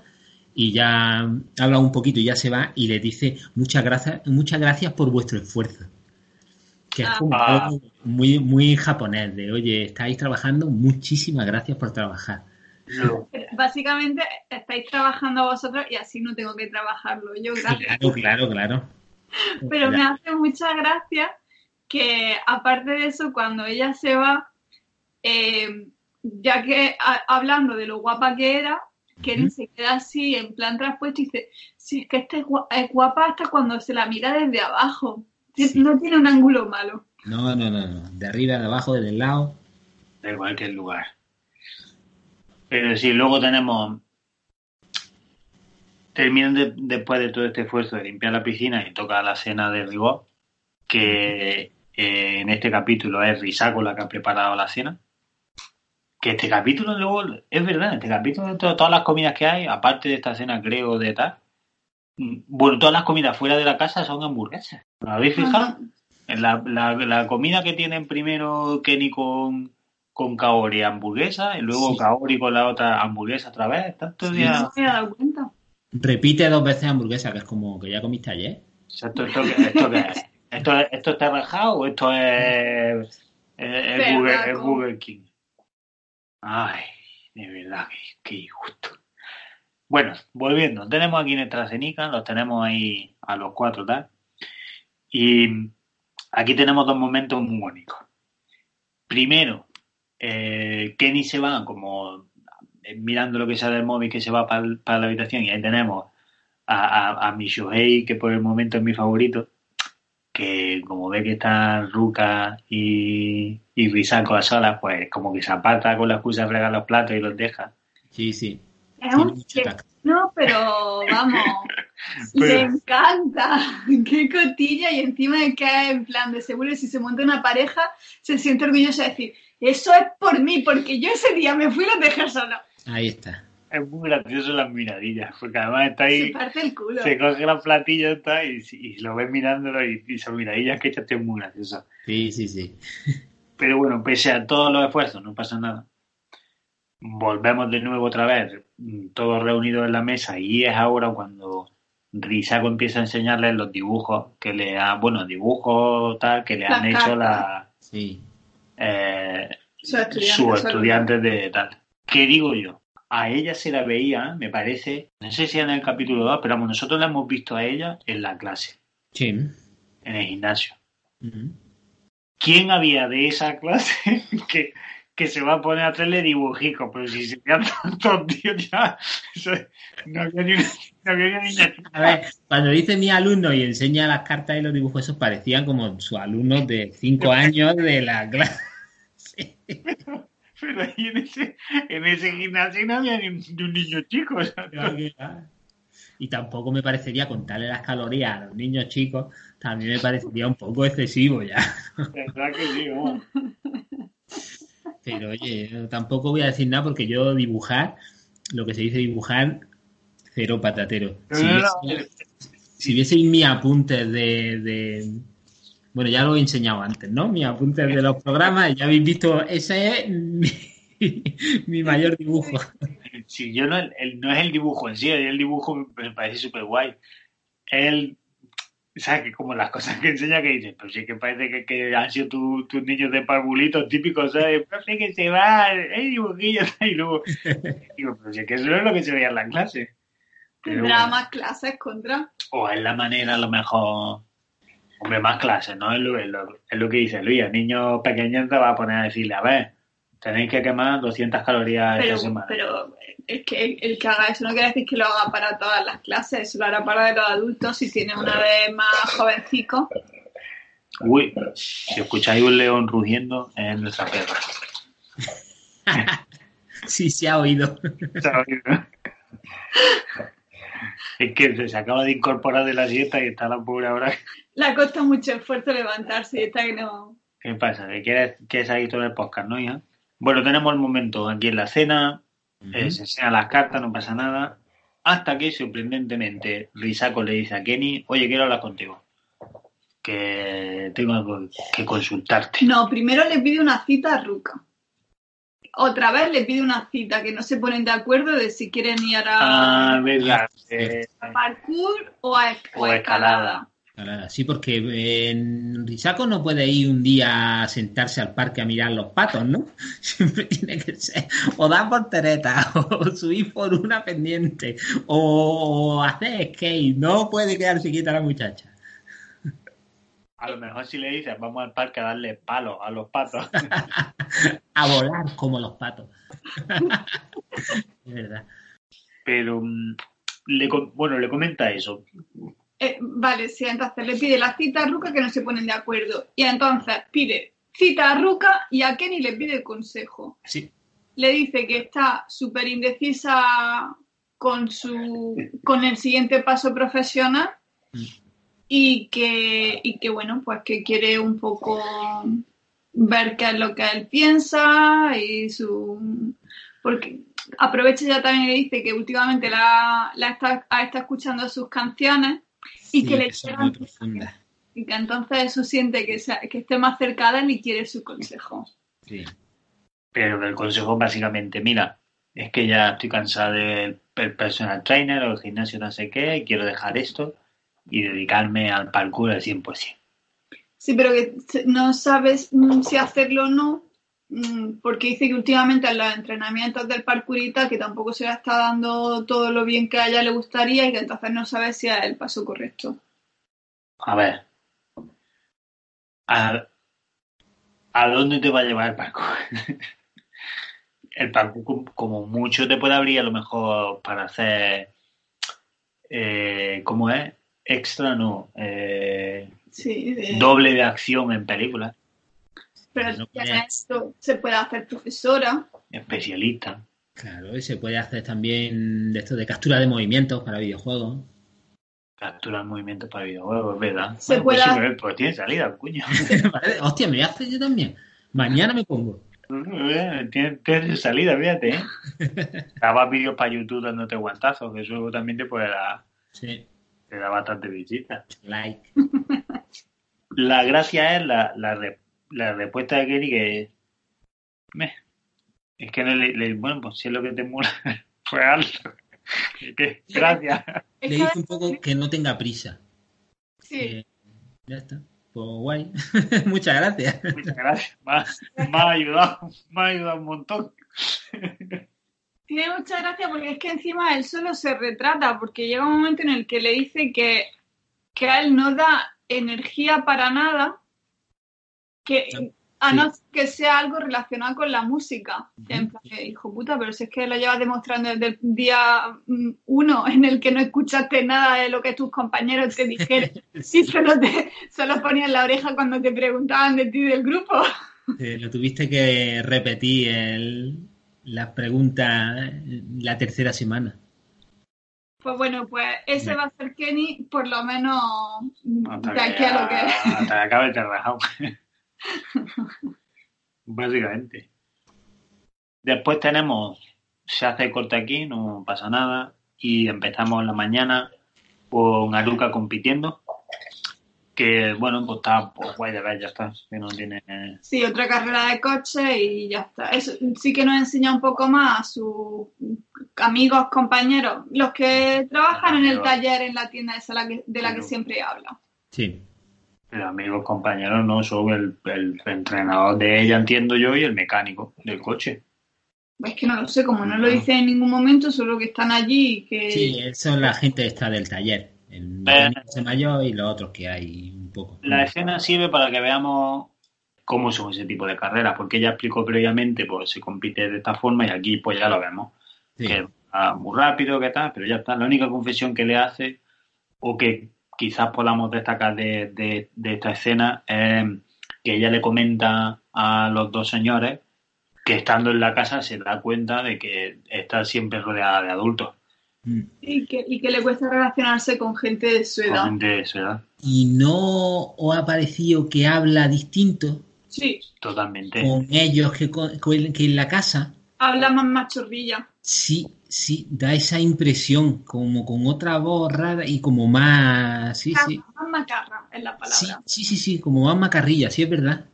Y ya habla un poquito y ya se va y le dice, muchas gracias, muchas gracias por vuestro esfuerzo. Que es como Ah. algo muy, muy japonés, de oye, estáis trabajando, muchísimas gracias por trabajar. Básicamente estáis trabajando vosotros y así no tengo que trabajarlo yo, gracias. Claro, claro, claro. Pero me hace mucha gracia que aparte de eso, cuando ella se va, eh, ya que a- hablando de lo guapa que era, Kenny Ujú. se queda así en plan traspuesto y dice, si es que esta es es guapa hasta cuando se la mira desde abajo. Sí. No tiene un ángulo malo. No, no, no, no. De arriba, de abajo, desde el lado. de cualquier lugar. Pero sí, luego tenemos. Terminan de- después de todo este esfuerzo de limpiar la piscina y toca la cena de rigor, que eh, en este capítulo es Risako la que ha preparado la cena. Que este capítulo luego, es verdad, este capítulo de to- todas las comidas que hay, aparte de esta cena creo de tal, mm, bueno, todas las comidas fuera de la casa son hamburguesas. ¿Lo habéis fijado? La, la, la comida que tienen primero Kenny con, con Kaori hamburguesa y luego Sí. Kaori con la otra hamburguesa otra vez. Tantos Sí. días. No me he dado cuenta. Repite dos veces hamburguesa, que es como que ya comiste ayer. ¿Esto, esto, esto, qué es? ¿Esto, es- ¿Esto está rajado o esto es, es, es. Google, es Google King? Ay, de verdad, qué, injusto. Bueno, volviendo, tenemos aquí nuestra cenica, los tenemos ahí a los cuatro, tal. Y aquí tenemos dos momentos muy bonitos. Primero, eh, Kenny se va como eh, mirando lo que sale del móvil que se va para la habitación y ahí tenemos a, a, a que por el momento es mi favorito, que como ve que están Ruka y, y Risako a solas, pues como que se aparta con la excusa de fregar los platos y los deja. Sí, sí. Es un no, pero vamos, Pero- le encanta. Qué cotilla y encima de que en plan de seguro si se monta una pareja se siente orgullosa de decir, eso es por mí, porque yo ese día me fui y los dejé solo. Ahí está. Es muy gracioso las miradillas, porque además está Se ahí, parte el culo. se coge los platillos está, y, y lo ves mirándolo y, y son miradillas que echaste muy gracioso. Sí, sí, sí. Pero bueno, pese a todos los esfuerzos, no pasa nada. Volvemos de nuevo otra vez, todos reunidos en la mesa, y es ahora cuando Risako empieza a enseñarles los dibujos que le han, bueno, dibujos tal, que le han hecho la, Sí. eh, Sus estudiantes de tal. ¿Qué digo yo? A ella se la veía, me parece, no sé si en el capítulo 2, pero vamos, nosotros la hemos visto a ella en la clase, Sí. en el gimnasio. ¿Quién había de esa clase que, que se va a poner a hacerle dibujicos? Pero si se vean tantos tíos ya, no había ni una, no había ni una niña. A ver, cuando dice mi alumno y enseña las cartas y los dibujos, esos parecían como sus alumnos de 5 años de la clase. Pero ahí en ese, en ese gimnasio no había ni un, ni un niño chico. o sea, y tampoco me parecería contarle las calorías a los niños chicos, también me parecería un poco excesivo ya. ¿Verdad que sí? vamos? Pero oye, tampoco voy a decir nada porque yo dibujar, lo que se dice dibujar, cero patatero. No, Si no, no, si vieseis mis apuntes de, de- Bueno, ya lo he enseñado antes, ¿no? Mis apuntes de los programas, ya habéis visto, ese es mi, mi mayor dibujo. Si yo no, el- no es el dibujo en sí, el dibujo me parece súper guay. El, ¿sabes? Que como las cosas que enseña que dices, pero sí que parece que, que han sido tu- tus niños de parvulitos típicos, ¿sabes? Profe que se va, hay dibujillos, y luego, digo, pero es que eso no es lo que se veía en la clase. Tendrá bueno. más clases contra. O es la manera, a lo mejor. Hombre, más clases, ¿no? Es lo, es lo- es lo que dice Luis. El niño pequeño te va a poner a decirle, a ver, tenéis que quemar 200 calorías Pero, esta semana. pero es que el, el que haga eso no quiere decir que lo haga para todas las clases, eso lo hará para los adultos si tiene una vez más jovencico. Uy, si escucháis un león rugiendo, es nuestra perra. Sí, se ha oído. es que se acaba de incorporar de la siesta y está la pobre ahora. Le cuesta mucho esfuerzo levantarse y está que no. ¿Qué pasa? ¿Que quieres, quieres seguir todo el podcast, no, hija? Bueno, tenemos el momento aquí en la cena, eh, se enseñan las cartas, no pasa nada. Hasta que, sorprendentemente, Risako le dice a Kenny, oye, quiero hablar contigo. Que tengo algo que consultarte. No, primero le pide una cita a Ruka. Otra vez le pide una cita, que no se ponen de acuerdo de si quieren ir a, Ah, verdad. Eh, a parkour o a, O a escalada. Sí, porque en Risako no puede ir un día a sentarse al parque a mirar los patos, ¿no? Siempre tiene que ser o dar portereta, o subir por una pendiente, o hacer skate. No puede quedarse quieta la muchacha. a lo mejor si le dices, vamos al parque a darle palos a los patos. A volar como los patos. Es verdad. Pero, mm, le, bueno, le comenta eso. Eh, vale, sí, entonces le pide la cita a Ruka que no se ponen de acuerdo. Y entonces pide cita a Ruka y a Kenny le pide consejo. Sí. Le dice que está súper indecisa con su con el siguiente paso profesional y que, y que bueno, pues que quiere un poco ver qué es lo que él piensa y su porque aprovecha ya también que dice que últimamente la, la está, ha estado escuchando sus canciones y Sí, que le llegan y que entonces eso siente que, sea- que esté más cerca de él y quiere su consejo. Sí. Pero el consejo básicamente, mira, es que ya estoy cansada del personal trainer o el gimnasio no sé qué, quiero dejar esto y dedicarme al parkour al 100%. Sí, pero que no sabes si hacerlo o no, porque dice que últimamente en los entrenamientos del parkourita que tampoco se le está dando todo lo bien que a ella le gustaría y que entonces no sabe si es el paso correcto. A ver, ¿a, a dónde te va a llevar el parkour? el parkour com- como mucho te puede abrir a lo mejor para hacer, eh, ¿cómo es? Extra, no, eh, Sí, de- doble de acción en películas, pero no ya puede- esto se puede hacer profesora. especialista. Claro, y se puede hacer también de esto de captura de movimientos para videojuegos. Captura el movimiento para videojuegos, es verdad. Se Bueno, pues, puede sí, pues, pues tiene salida, cuño. Vale, Hostia, me voy a hacer yo también. Mañana me pongo. tiene, tiene salida, fíjate. ¿eh? Grabas vídeos para YouTube dándote guantazos, que eso también te puede dar, Sí, te da bastante visita. like. La gracia es la, la, la respuesta de Kenny que... meh. Es que no le, le- bueno, pues si es lo que te mola, pues hazlo. Que- Gracias. Es Le dice un poco que no tenga prisa. sí, Eh, ya está. Pues guay. Muchas gracias. Muchas gracias. Me ha, me ha ayudado, me ha ayudado un montón. Tiene mucha gracia porque es que encima él solo se retrata, porque llega un momento en el que le dice que, que a él no da energía para nada, que a no ser que sea algo relacionado con la música. En plan, que, hijo puta, pero si es que lo llevas demostrando desde el día mm, uno en el que no escuchaste nada de lo que tus compañeros te dijeron y solo, te, solo ponían la oreja cuando te preguntaban de ti del grupo. Eh, lo tuviste que repetir el, las preguntas la tercera semana. Pues bueno, pues ese va a ser Kenny, por lo menos Hasta de que, aquí a lo que hasta que acabe el. Básicamente. Después tenemos, se hace corte aquí, no pasa nada. Y empezamos en la mañana con Aruka compitiendo. Que bueno, pues está pues, guay de ver, ya está. Que no tiene. Sí, otra carrera de coche y ya está. Eso sí que nos enseña un poco más a sus amigos, compañeros, los que trabajan en el taller en la tienda esa la que- de la que siempre habla. Sí. Pero amigos, compañeros, no, son el, el entrenador de ella, entiendo yo, y el mecánico del coche. Es que no lo sé, como no lo dice en ningún momento, solo que están allí y que... Sí, son la gente esta del taller. El mecánico ese mayor y los otros que hay un poco. La escena sirve para que veamos cómo son ese tipo de carreras, porque ella explicó previamente, pues se compite de esta forma y aquí pues ya lo vemos. Sí. Que va muy rápido, que tal, pero ya está. La única confesión que le hace, o que quizás podamos destacar de, de- de esta escena, es que ella le comenta a los dos señores que estando en la casa se da cuenta de que está siempre rodeada de adultos, Mm. Y que, y que le cuesta relacionarse con gente de su con edad. gente de su edad. ¿Y no os ha parecido que habla distinto Sí, Totalmente. con ellos que, con- que en la casa? habla más machorrilla. Sí, sí, da esa impresión, como con otra voz rara y como más. Sí, sí. Más macarra es la Sí, palabra. sí, sí, sí, como más macarrilla, sí, es verdad.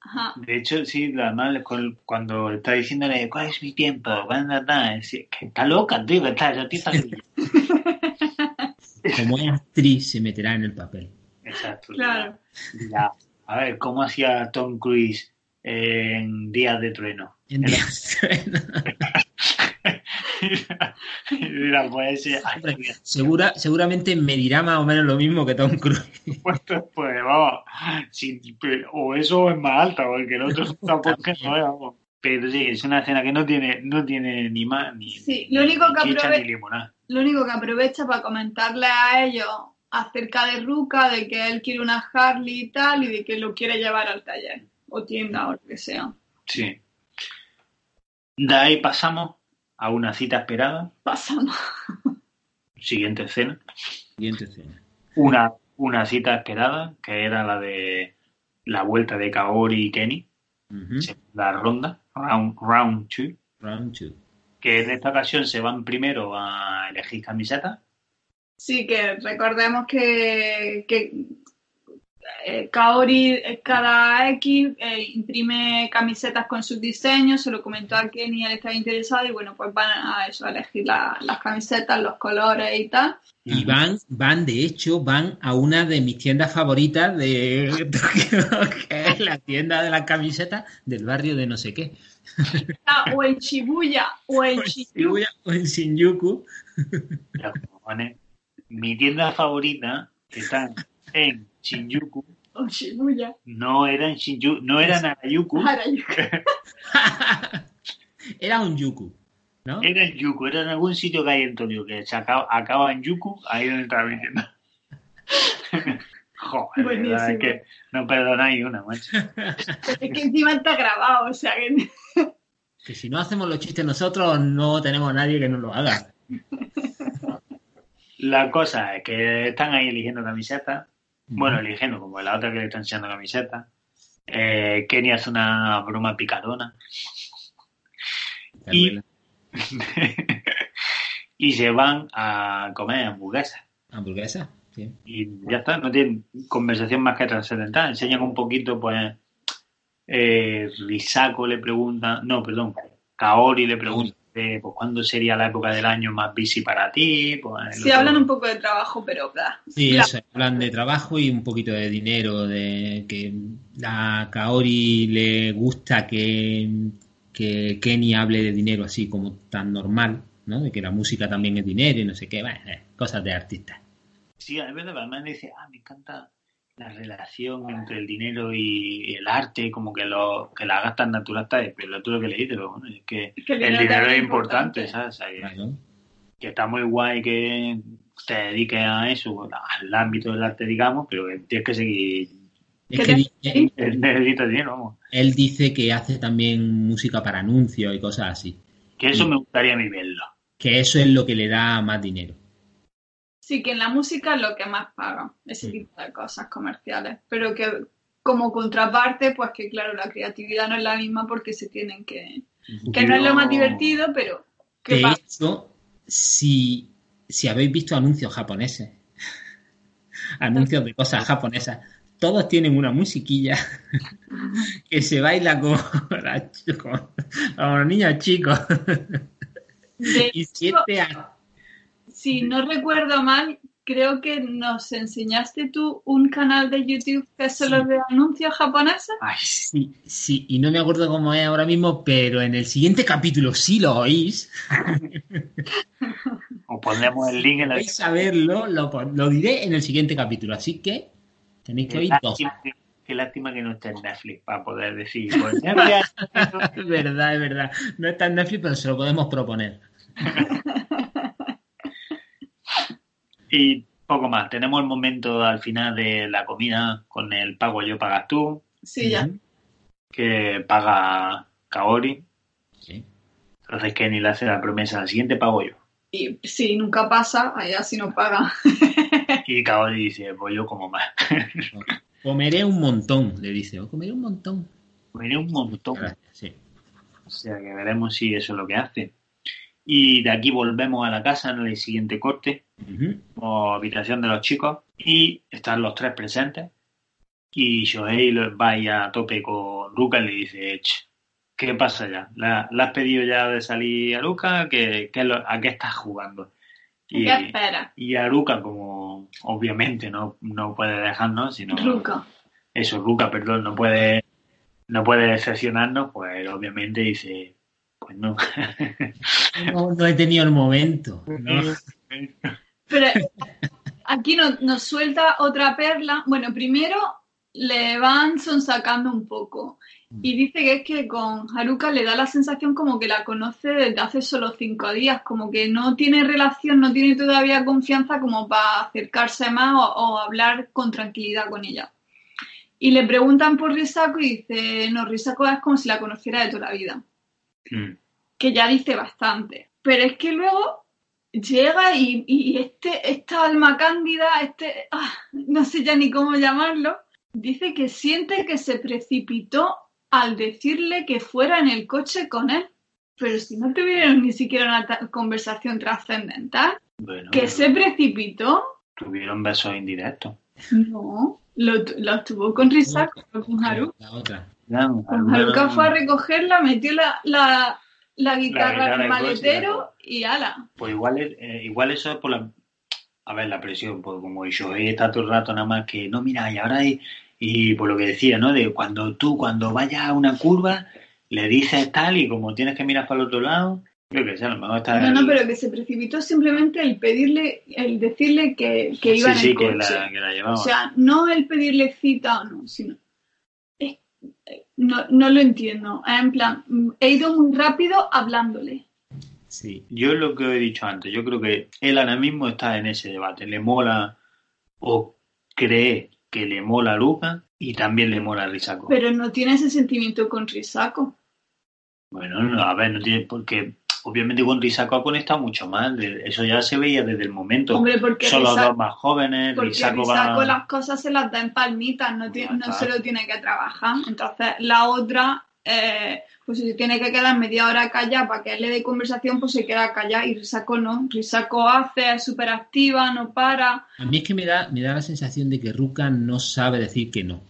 Ajá. De hecho, sí, además cuando está diciéndole cuál es mi tiempo, cuándo está, es que está loca, tío, está, está- Como es actriz, se meterá en el papel. Exacto. Claro. a ver, ¿cómo hacía Tom Cruise en Días de Trueno? En Era- y pues Hombre, Segura, seguramente me dirá más o menos lo mismo que Tom Cruise. pues, pues vamos, sí, pero- o eso es más alta, porque el otro tampoco es, no es, vamos. Pero sí, es una escena que no tiene, no tiene ni más ni, Sí, lo único ni que chicha aprove- ni limonada. Lo único que aprovecha para comentarle a ellos acerca de Ruka, de que él quiere una Harley y tal, y de que lo quiere llevar al taller o tienda o lo que sea. Sí. De ahí pasamos a una cita esperada, Pasamos. siguiente escena. Siguiente escena. Una, una cita esperada, que era la de la vuelta de Kaori y Kenny, segunda ronda, round, round two, Round two. que en esta ocasión se van primero a elegir camiseta. Sí, que recordemos que, que eh, Kaori eh, cada X eh, imprime camisetas con sus diseños, se lo comentó a Kenny, él estaba interesado y bueno, pues van a eso, a elegir la- las camisetas, los colores y tal. Y van, van, de hecho, van a una de mis tiendas favoritas de Tokio, que es la tienda de las camisetas del barrio de no sé qué. Ah, o en Shibuya, o en Shinjuku. Shibuya o en Shinjuku. Mi tienda favorita está en Shinjuku, o Shibuya. no era en Shinjuku, no era en Arayuku. Era un Yuku, ¿no? era en Yuku, era en algún sitio que hay en Tokio, que se acaba, acaba en Yuku, ahí donde estaba mi tienda. Joder, es que no perdonáis una, macho. Es que encima está grabado, o sea que Que si no hacemos los chistes nosotros, no tenemos a nadie que nos lo haga. La cosa es que están ahí eligiendo camisetas. Bueno, eligiendo, como la otra que le están enseñando camisetas. Eh, Kenny hace una broma picadona. y- y se van a comer hamburguesas. Hamburguesa, sí. Y ya está, no tienen conversación más que trascendental. Enseñan un poquito, pues. Eh, Risako le pregunta, no, perdón, Kaori le pregunta, eh, pues, ¿cuándo sería la época del año más busy para ti? Pues, sí otro- hablan un poco de trabajo, pero bla. Sí, Bla. eso, hablan de trabajo y un poquito de dinero, de que a Kaori le gusta que, que Kenny hable de dinero así como tan normal, ¿no? De que la música también es dinero y no sé qué, bueno, eh, cosas de artistas. Sí, a veces Batman dice, ah, me encanta la relación entre el dinero y el arte, como que lo que la hagas tan natural, está tú lo que le dices, pero bueno, es que Es que el dinero es importante, ¿sabes? O sea, que- Claro. que está muy guay que te dediques a eso, al ámbito del arte, digamos, pero que tienes que seguir. Es ¿Qué que te- dice- Él necesita dinero, vamos. él dice que hace también música para anuncios y cosas así. Que eso me gustaría a mí verlo. Que eso es lo que le da más dinero. Sí, que en la música es lo que más paga, ese tipo de cosas comerciales. Pero que como contraparte, pues que claro, la creatividad no es la misma porque se tienen que... Que no es lo más divertido, pero... que De pa- hecho, si, si habéis visto anuncios japoneses, anuncios de cosas japonesas, todos tienen una musiquilla que se baila con, la- con- con los niños chicos. de Y hecho, siete a- si no recuerdo mal, creo que nos enseñaste tú un canal de YouTube que es solo Sí. de anuncios japoneses. Ay, Sí, sí, y no me acuerdo cómo es ahora mismo, pero en el siguiente capítulo, si lo oís, os pondremos el link en la vais a verlo, lo, lo diré en el siguiente capítulo, así que tenéis que Qué oír dos. lástima, que- qué lástima que no esté en Netflix para poder decir. Pues Es verdad, es verdad. No está en Netflix, pero se lo podemos proponer. y poco más. Tenemos el momento al final de la comida con el pago yo pagas tú, Sí, ya. Que paga Kaori. Sí. Entonces Kenny le hace la promesa, al siguiente pago yo. Y si nunca pasa, allá si no paga. Y Kaori dice, pues yo como más. Comeré un montón, le dice. O comeré un montón. Comeré un montón. Gracias, sí. O sea que veremos si eso es lo que hace. Y de aquí volvemos a la casa en el siguiente corte, o habitación de los chicos, y están los tres presentes. Y Shohei va a tope con Luca y le dice, "Ch, ¿qué pasa ya? ¿La, la has pedido ya de salir a Luca? ¿Qué, qué lo- ¿A qué estás jugando? Y, ¿Qué espera? y a Luca, como obviamente no, no puede dejarnos, sino Ruka. eso, Luca, perdón, no puede, no puede decepcionarnos, pues obviamente dice, no. No, no he tenido el momento. ¿no? Pero aquí nos, nos suelta otra perla. Bueno, primero le van sonsacando un poco. Y dice que es que con Haruka le da la sensación como que la conoce desde hace solo cinco días, como que no tiene relación, no tiene todavía confianza como para acercarse más o, o hablar con tranquilidad con ella. Y le preguntan por Risako y dice, no, Risako es como si la conociera de toda la vida Mm. Que ya dice bastante. Pero es que luego llega y, y este, esta alma cándida, este, ah, no sé ya ni cómo llamarlo, dice que siente que se precipitó al decirle que fuera en el coche con él. Pero si no tuvieron ni siquiera una conversación trascendental, Bueno, que se precipitó, tuvieron besos indirectos. no, lo, lo tuvo con Risako, no con Haruka. La otra. Con Haruka fue a recogerla, metió la, la, la guitarra guitarra en el maletero y ala. Pues igual, eh, igual eso es por la... A ver, la presión, pues como Shohei está todo el rato nada más que, no, mira, y ahora hay... Y por lo que decía, ¿no? De cuando tú, cuando vayas a una curva, le dices tal y como tienes que mirar para el otro lado, yo que sé, a lo mejor está... No, no, pero que se precipitó simplemente el pedirle, el decirle que, que iba sí, en sí, el que coche. la, que la llevaba. O sea, no el pedirle cita o no, sino. No, no lo entiendo. En plan, he ido muy rápido hablándole. Sí. Yo lo que he dicho antes, yo creo que él ahora mismo está en ese debate. Le mola o cree que le mola a Luca y también le mola a Risako. Pero no tiene ese sentimiento con Risako. Bueno, no, a ver, no tiene porque obviamente con Risako ha conectado mucho más. Eso ya se veía desde el momento. Hombre, porque Son los dos más jóvenes, porque Risako Risako va... las cosas se las da en palmitas, no, tiene- no se lo tiene que trabajar. Entonces, la otra, eh, pues si se tiene que quedar media hora callada para que él le dé conversación, pues se queda callada. Y Risako no. Risako hace, es súper activa, no para. A mí es que me da, me da la sensación de que Ruka no sabe decir que no.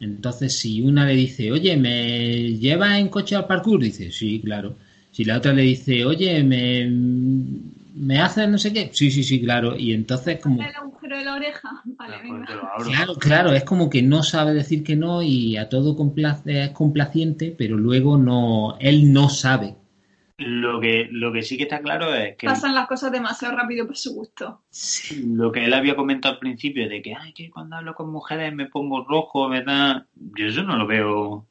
Entonces, si una le dice, oye, ¿me lleva en coche al parkour? Dice, sí, claro. Si la otra le dice, oye, ¿me, me haces no sé qué? Sí, sí, sí, claro. Y entonces, como. el agujero de la oreja. Vale, Pues venga. abro. Claro, claro, es como que no sabe decir que no y a todo complace, es complaciente, pero luego no, él no sabe. Lo que, lo que sí que está claro es que Pasan las cosas demasiado rápido por su gusto. lo que él había comentado al principio de que, ay, que cuando hablo con mujeres me pongo rojo, me da... Yo eso no lo veo...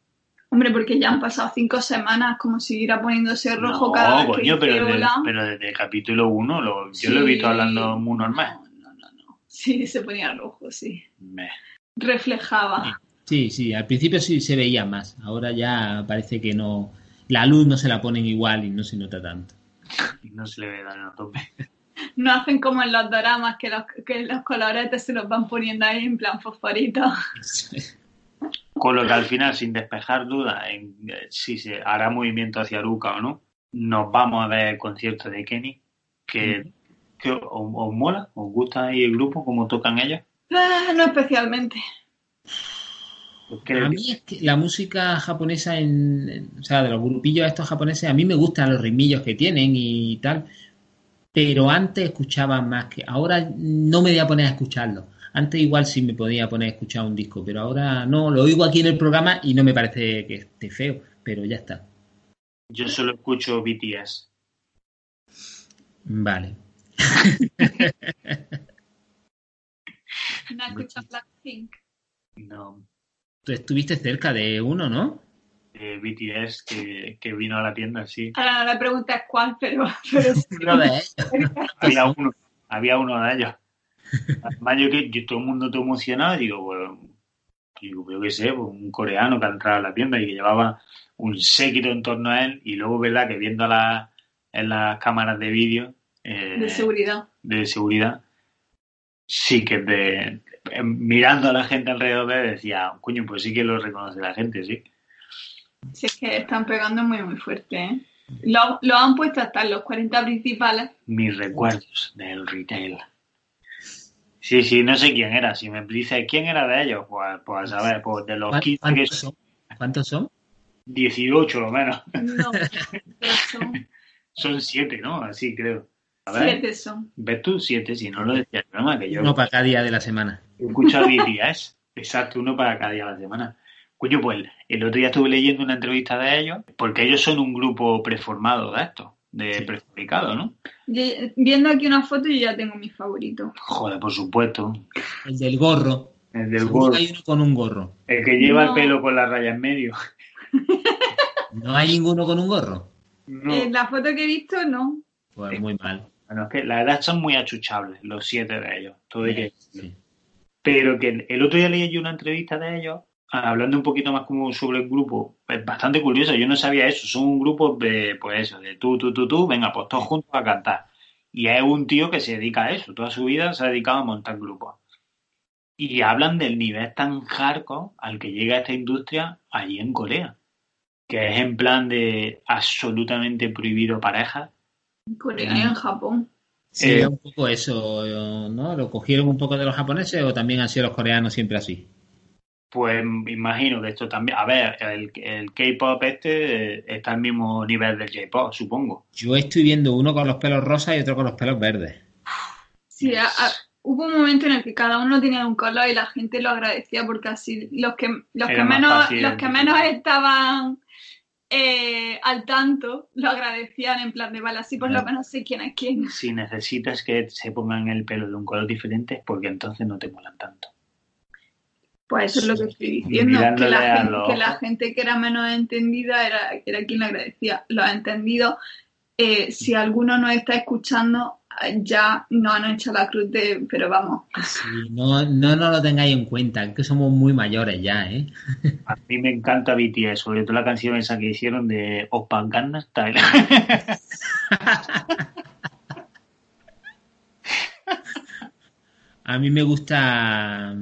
Hombre, porque ya han pasado cinco semanas como siguiera poniéndose rojo no, cada vez que coño, pero, desde, hola. pero desde el capítulo 1 lo, yo Sí. lo he visto hablando muy normal. No, no, no, no. Sí, se ponía rojo, sí. Me- Reflejaba. Sí, sí, al principio sí se veía más, ahora ya parece que no, la luz no se la ponen igual y no se nota tanto. No se le ve dar a tope. no hacen como en los doramas que los, que los coloretes se los van poniendo ahí en plan fosforito. Con lo que al final, sin despejar dudas en eh, si se hará movimiento hacia Aruca o no, nos vamos a ver el concierto de Kenny. Que, que os, os mola, os gusta ahí el grupo, cómo tocan ellos. Ah, no especialmente. Pues, ¿qué A mí es que la música japonesa, en, en- o sea, de los grupillos estos japoneses, a mí me gustan los ritmillos que tienen y tal, pero antes escuchaba más que... Ahora no me voy a poner a escucharlo. Antes igual sí me podía poner a escuchar un disco, pero ahora no, lo oigo aquí en el programa y no me parece que esté feo, pero ya está. Yo solo escucho BTS. Vale. No escuchas Blackpink. No, Tú estuviste cerca de uno, ¿no? de BTS que, que vino a la tienda, sí. Ahora no le preguntas cuál, pero, pero sí. Uno de ellos. Había uno, había uno de ellos. Además, yo que yo, todo el mundo todo emocionado, digo, bueno, digo, yo qué sé, pues, un coreano que ha entrado a la tienda y que llevaba un séquito en torno a él, y luego, verdad, que viendo la, en las cámaras de vídeo eh, de seguridad. de seguridad, sí que de, eh, mirando a la gente alrededor de él decía, coño, pues sí que lo reconoce la gente, sí. Si es que están pegando muy, muy fuerte, ¿eh? Lo, lo han puesto hasta en los 40 principales. Mis recuerdos del retail. Sí, sí, no sé quién era. Si me dices quién era de ellos, pues, pues a ver, pues de los ¿Cuán- 15 que ¿Cuántos son son? ¿Cuántos son? 18 lo menos. No, pero son Son 7, ¿no? Así creo. A ver, siete son. ves tú 7, si no lo decía el programa, que yo Uno para cada día de la semana. escucho a BTS. Exacto, uno para cada día de la semana. Coño, pues el otro día estuve leyendo una entrevista de ellos, porque ellos son un grupo preformado de esto, de Sí. prefabricado, ¿no? Yo- viendo aquí una foto, yo ya tengo mi favorito. Joder, por supuesto. El del gorro. El del Seguro gorro. que hay uno con un gorro. El que lleva No. el pelo con la raya en medio. ¿No hay ninguno con un gorro? No. En la foto que he visto, no. Pues muy mal. Bueno, es que la verdad son muy achuchables, los siete de ellos. Todo hay que- Sí. Pero que el otro día leí yo una entrevista de ellos, hablando un poquito más como sobre el grupo. Es bastante curioso, yo no sabía eso. Son un grupo de, pues eso, de tú, tú, tú, tú, venga, pues todos juntos a cantar. Y es un tío que se dedica a eso, toda su vida se ha dedicado a montar grupos. Y hablan del nivel tan hardcore al que llega esta industria allí en Corea. Que es en plan de absolutamente prohibido parejas. En Corea y en Japón. Sí, Eh, un poco eso, ¿no? ¿Lo cogieron un poco de los japoneses o también han sido los coreanos siempre así? Pues imagino que esto también. A ver, el, el K-pop este está al mismo nivel del J-pop, supongo. Yo estoy viendo uno con los pelos rosas y otro con los pelos verdes. Sí, a- a- hubo un momento en el que cada uno tenía un color y la gente lo agradecía porque así los que los que Era menos los que menos estaban eh, al tanto lo agradecían en plan de vale así por lo menos sé quién es quién. Si necesitas que se pongan el pelo de un color diferente, es porque entonces no te molan tanto. Pues eso es lo que estoy diciendo, que la, gente, los que la ojos. gente que era menos entendida era, era quien le agradecía. Los entendidos, eh, si alguno nos está escuchando, ya nos han hecho la cruz de, pero vamos, Sí, no, no nos lo tengáis en cuenta, es que somos muy mayores ya, ¿eh? A mí me encanta BTS, sobre todo la canción esa que hicieron de Oppa Gangnam Style. A mí me gusta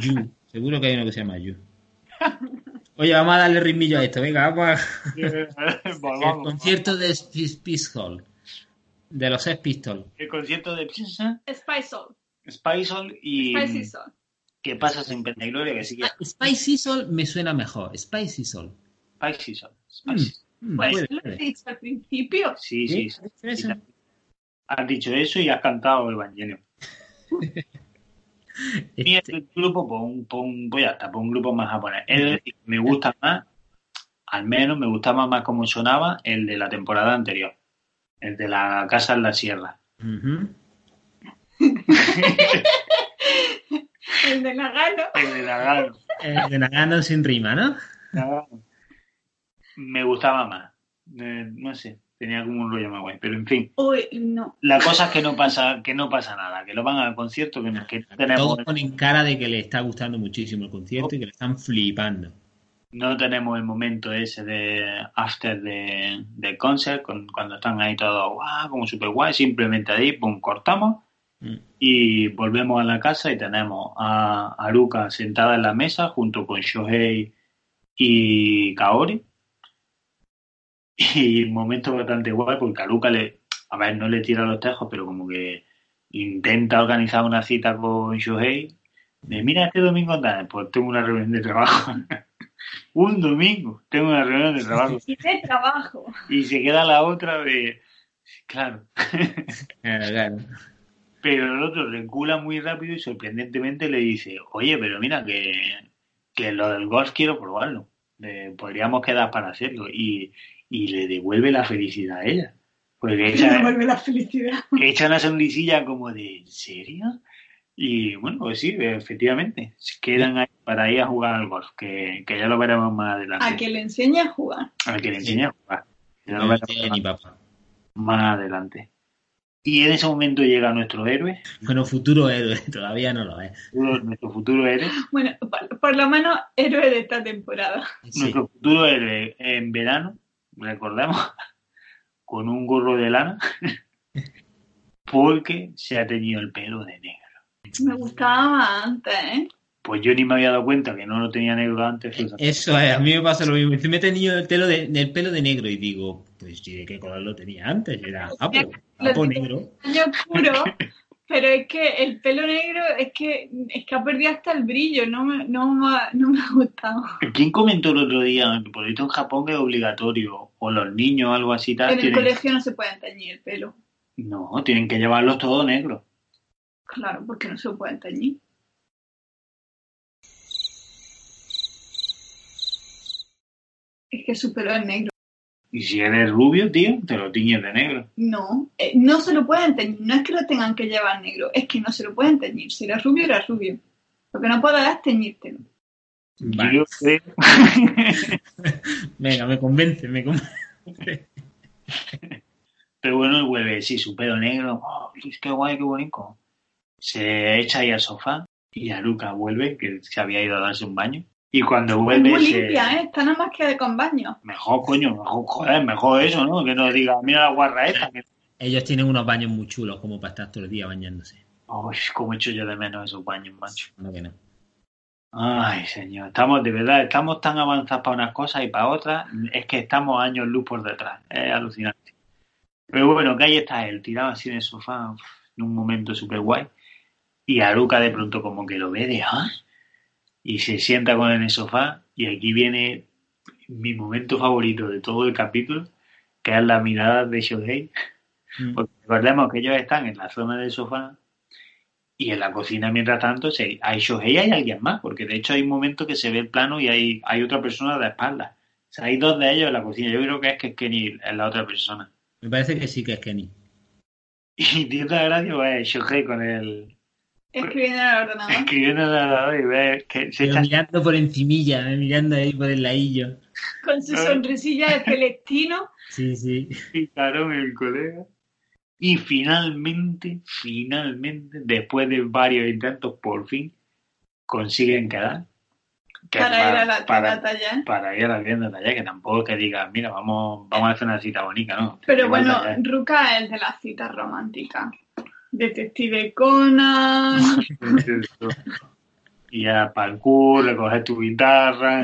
Yu, seguro que hay uno que se llama Yu. Oye, vamos a darle ritmillo a esto, venga, vamos a... El concierto de Spice Pistol, de los Sex Pistols. El concierto de Spice Soul, Spice y Spicy Soul. ¿Qué pasa sin Pena y Gloria? Que sí que Ah, Spicy Soul me suena mejor, Spicy Soul. Spicy Soul. Spicy. Mm, Pues lo he dicho al principio. Sí, sí, ¿Sí? Has dicho eso y has cantado el Evangelio. Y Este- el grupo, pues, un, pues, un- pues ya está, pues un grupo más japonés. Es decir, me gusta más, al menos me gustaba más como sonaba el de la temporada anterior. El de la casa en la sierra. El de Nagano. El de Nagano. El de Nagano sin rima, ¿no? Nagano. Me gustaba más. Eh, no sé, tenía como un rollo más guay. Pero en fin, Uy, no. la cosa es que no pasa, que no pasa nada, que lo van al concierto, que, no- que tenemos Todos ponen cara de que le está gustando muchísimo el concierto y que le están flipando. No tenemos el momento ese de after de, de concert, con- cuando están ahí todos guau, como super guay, simplemente ahí, pum, cortamos Mm. y volvemos a la casa y tenemos a Aruka sentada en la mesa junto con Shohei y Kaori. Y un momento bastante guay porque Aruka le, a ver, no le tira los tejos, pero como que intenta organizar una cita con Shohei. De mira, este domingo tal, pues tengo una reunión de trabajo. un domingo tengo una reunión de trabajo. Y de trabajo. Y se queda la otra de, claro. Claro, claro. Pero el otro recula muy rápido y sorprendentemente le dice, oye, pero mira que, que lo del golf quiero probarlo. Eh, podríamos quedar para hacerlo. Y, y le devuelve la felicidad a ella. Porque Me echa, vuelve la felicidad. echa una sonrisilla como de, ¿en serio? Y bueno, pues sí, efectivamente. Se quedan ahí para ir a jugar al golf, que, que ya lo veremos más adelante. A que le enseñe a jugar. Al que le enseñe a jugar. Ya lo veremos ni papá. más adelante. Y en ese momento llega nuestro héroe, Bueno, futuro héroe, todavía no lo es. nuestro futuro héroe, Bueno, por, por lo menos héroe de esta temporada. Sí. Nuestro futuro héroe en verano, recordemos, con un gorro de lana, porque se ha teñido el pelo de negro. Me gustaba más antes, ¿eh? Pues yo ni me había dado cuenta que no lo tenía negro antes. fíjate. Eso es, a mí me pasa lo mismo. Me he tenido el pelo de, el pelo de negro y digo, pues ¿de qué color lo tenía antes? Era apo, apo negro. Año oscuro, pero es que el pelo negro es que es que ha perdido hasta el brillo, no me, no, me- no me ha gustado. ¿Quién comentó el otro día que por esto en Japón es obligatorio? O los niños o algo así tal. En el tienen- colegio no se puede teñir el pelo. No, tienen que llevarlos todo negro. Claro, porque no se puede teñir. Es que su pelo es negro. Y si eres rubio, tío, te lo tiñes de negro. No, eh, no se lo pueden teñir. No es que lo tengan que llevar negro, es que no se lo pueden teñir. Si eres rubio, eres rubio. Lo que no puedo es teñírtelo. Vale. Yo creo- Venga, me convence, me convence. Pero bueno, él vuelve, sí, su pelo negro. Oh, es que guay, qué bonito. Se echa ahí al sofá y Aruka vuelve, que se había ido a darse un baño. Y cuando Es vuelve, muy se- limpia, ¿eh? Está nada más que con baño. mejor, coño, mejor, joder, mejor eso, ¿no? Que nos diga, mira la guarra esta. Que... Ellos tienen unos baños muy chulos como para estar todo el día bañándose. Uy, cómo echo yo de menos esos baños, macho. No que no. Ay, señor, estamos de verdad, estamos tan avanzados para unas cosas y para otras, es que estamos años luz por detrás, es alucinante. Pero bueno, que ahí está él, tirado así en el sofá, uf, en un momento súper guay, y Aruka de pronto como que lo ve de ¡ah! y se sienta con él en el sofá, y aquí viene mi momento favorito de todo el capítulo, que es la mirada de Shohei, Mm. porque recordemos que ellos están en la zona del sofá y en la cocina, mientras tanto, se, hay Shohei y hay alguien más, porque de hecho hay un momento que se ve el plano y hay, hay otra persona de espaldas. O sea, hay dos de ellos en la cocina. Yo creo que es que Kenny es la otra persona. Me parece que sí que es Kenny. Y tiene la gracia pues, Shohei con el... Escribiendo en el ordenador. escribiendo en el ordenador y ve que se echa mirando por encimilla, eh, mirando ahí por el ladillo. Con su sonrisilla de celestino. Sí, sí. picarón el colega. Y finalmente, finalmente, después de varios intentos, por fin, consiguen quedar. Que Para ir a la para- tienda tallar. para ir a la tienda tallar, que tampoco es que digas, mira, vamos, vamos a hacer una cita bonita, ¿no? Pero Igual bueno, tallar. Ruka es de las citas románticas. Detective Conan. y a parkour, recoger tu guitarra,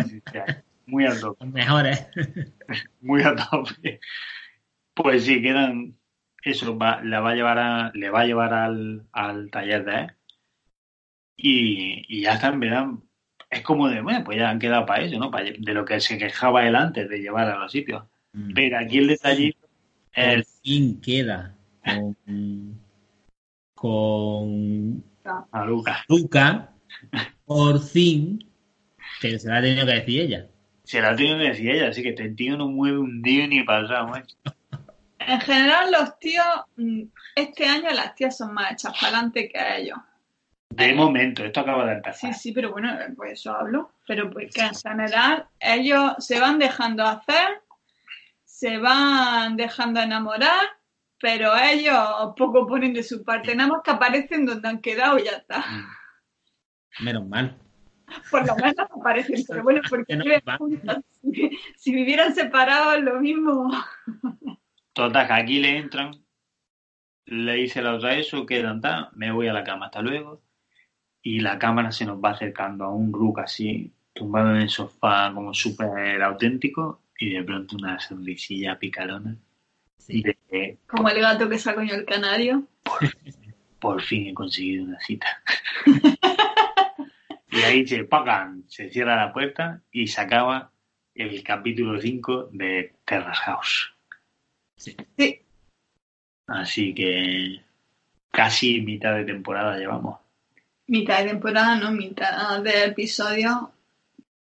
muy a tope, Los mejores. muy a tope. Pues sí, quedan, eso va, la va a llevar a, le va a llevar al, al taller de él. Y, y ya está, en verdad, es como de, bueno, pues ya han quedado para eso, ¿no? Para- de lo que se quejaba él antes de llevar a los sitios. Pero aquí el detallito Por es fin queda con, con a Lucas. Luca, por fin, pero se la ha tenido que decir ella. Se la ha tenido que decir ella, así que este tío no mueve un dedo ni pasado, macho. En general, los tíos, mm, este año las tías son más hechas para adelante que ellos. De momento, esto acaba de Sí, empezar. sí, pero bueno, pues eso hablo. Pero pues que en general ellos se van dejando hacer, se van dejando enamorar, pero ellos poco ponen de su parte. Nada más que aparecen donde han quedado y ya está. Menos mal. Por lo menos aparecen, pero bueno, porque si, si vivieran separados, lo mismo. Total, que aquí le entran, le dice la otra eso, que tanta, me voy a la cama, hasta luego. Y la cámara se nos va acercando a un Rook así, tumbado en el sofá, como súper auténtico, y de pronto una sonrisilla picarona. Sí. de, Como el gato que sacó el canario. por fin he conseguido una cita. y ahí se pagan, se cierra la puerta y se acaba el capítulo 5 de Terrace House. Sí. Sí, Así que casi mitad de temporada llevamos. mitad de temporada, no mitad de episodio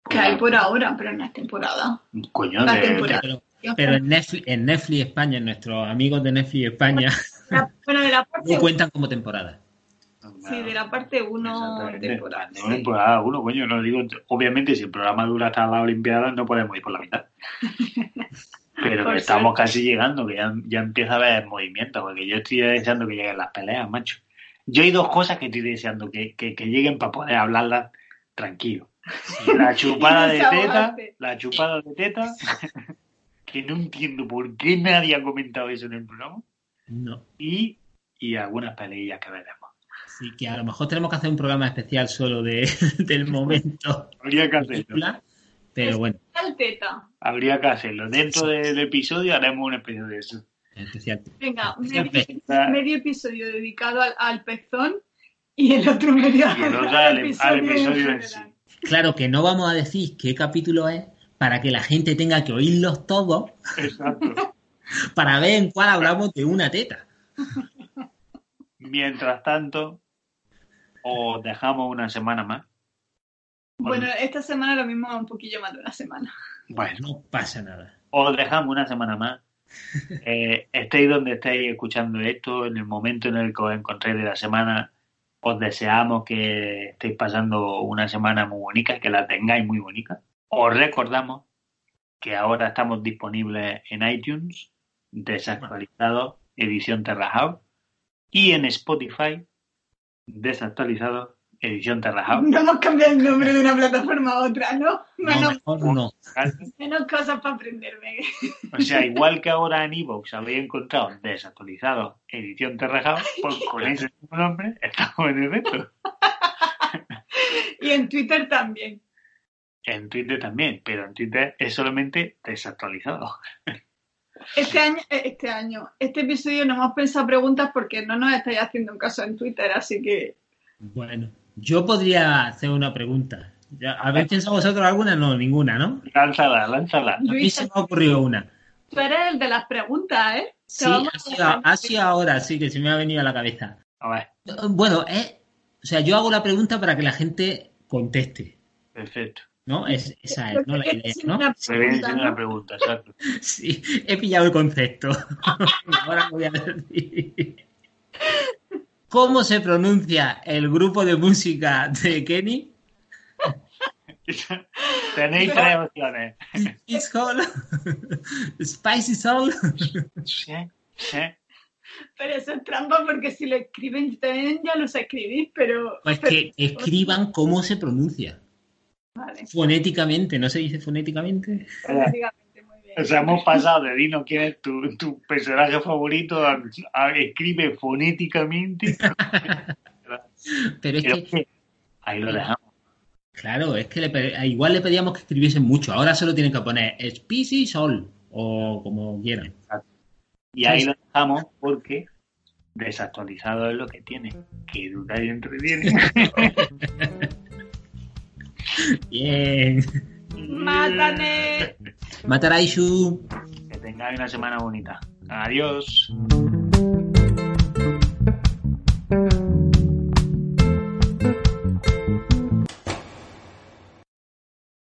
que hay por ahora, pero no es temporada. Coño, La de, temporada. Pero, pero en, Netflix, en Netflix España, nuestros amigos de Netflix España, La- bueno, de la parte no cuentan como temporada. Sí, de la parte 1 Exactamente. temporada. Sí. una temporada uno, coño, no digo, obviamente si el programa dura hasta la Olimpiada no podemos ir por la mitad. Pero que estamos casi llegando, que ya, ya empieza a haber movimiento, porque yo estoy deseando que lleguen las peleas, macho. Yo hay dos cosas que estoy deseando que, que, que lleguen para poder hablarlas tranquilo. La chupada de teta, la chupada de teta, que no entiendo por qué nadie ha comentado eso en el programa, No. y, y algunas peleillas que veremos. Así que a lo mejor tenemos que hacer un programa especial solo de, del momento. Habría que hacerlo. Pero bueno, Al teta. Habría que hacerlo. Dentro del episodio haremos un especial de eso. especial. Venga, Ya medio, episodio dedicado al, al pezón y el otro medio Y el otro al- al episodio en sí. general. Claro que no vamos a decir qué capítulo es para que la gente tenga que oírlos todos Exacto. para ver en cuál hablamos de una teta. Mientras tanto, os dejamos una semana más. Bueno, esta semana lo mismo un poquillo más de una semana. Bueno, No pasa nada. os dejamos una semana más. Eh, estéis donde estéis escuchando esto, en el momento en el que os encontréis de la semana, os deseamos que estéis pasando una semana muy bonita, que la tengáis muy bonita. Os recordamos que ahora estamos disponibles en iTunes, desactualizado, edición Terrajao, y en Spotify, desactualizado, edición Terrajao. No hemos cambiado el nombre de una plataforma a otra, ¿no? No, Menos, mejor no. menos cosas para aprenderme. O sea, igual que ahora en Evox habéis encontrado desactualizado edición Terrajao, pues con ese mismo nombre estamos en el resto. Y en Twitter también. En Twitter también, pero en Twitter es solamente desactualizado. Este año, eh, este año, este episodio no hemos pensado preguntas porque no nos estáis haciendo un caso en Twitter, así que Bueno, yo podría hacer una pregunta. ¿Habéis pensado vosotros alguna? No, ninguna, ¿no? Lánzala, lánzala. A mí se me ha ocurrido una. tú eres el de las preguntas, ¿eh? Sí, vamos ha a sido, dejar- ha sido ahora, sí, que se me ha venido a la cabeza. A ver, Bueno, es, o sea, yo hago la pregunta para que la gente conteste, perfecto. ¿no? Es, esa es, ¿no? La idea, ¿no? Una Se viene pregunta, siendo ¿no? una pregunta, exacto. Sí, he pillado el concepto. Ahora voy a decir. ¿Cómo se pronuncia el grupo de música de Kenny? Tenéis tres opciones. It's Soul, Spicy Soul. Sí, sí. Pero eso es trampa porque si lo escriben, también ya lo sé escribir, pero... Pues pero- que escriban cómo se pronuncia. Vale, Fonéticamente, ¿no se dice fonéticamente? bien. O sea, hemos pasado de dinos quién es tu, tu personaje favorito a, a escribe fonéticamente. Pero es que, que ahí lo dejamos. claro, es que le igual le pedíamos que escribiesen mucho. Ahora solo tienen que poner Spicy Soul o como quieran. Y ahí lo dejamos porque desactualizado es lo que tiene. Que duda y entretiene. Bien. ¡Mátame! Mataraishu. Que tengáis una semana bonita. Adiós.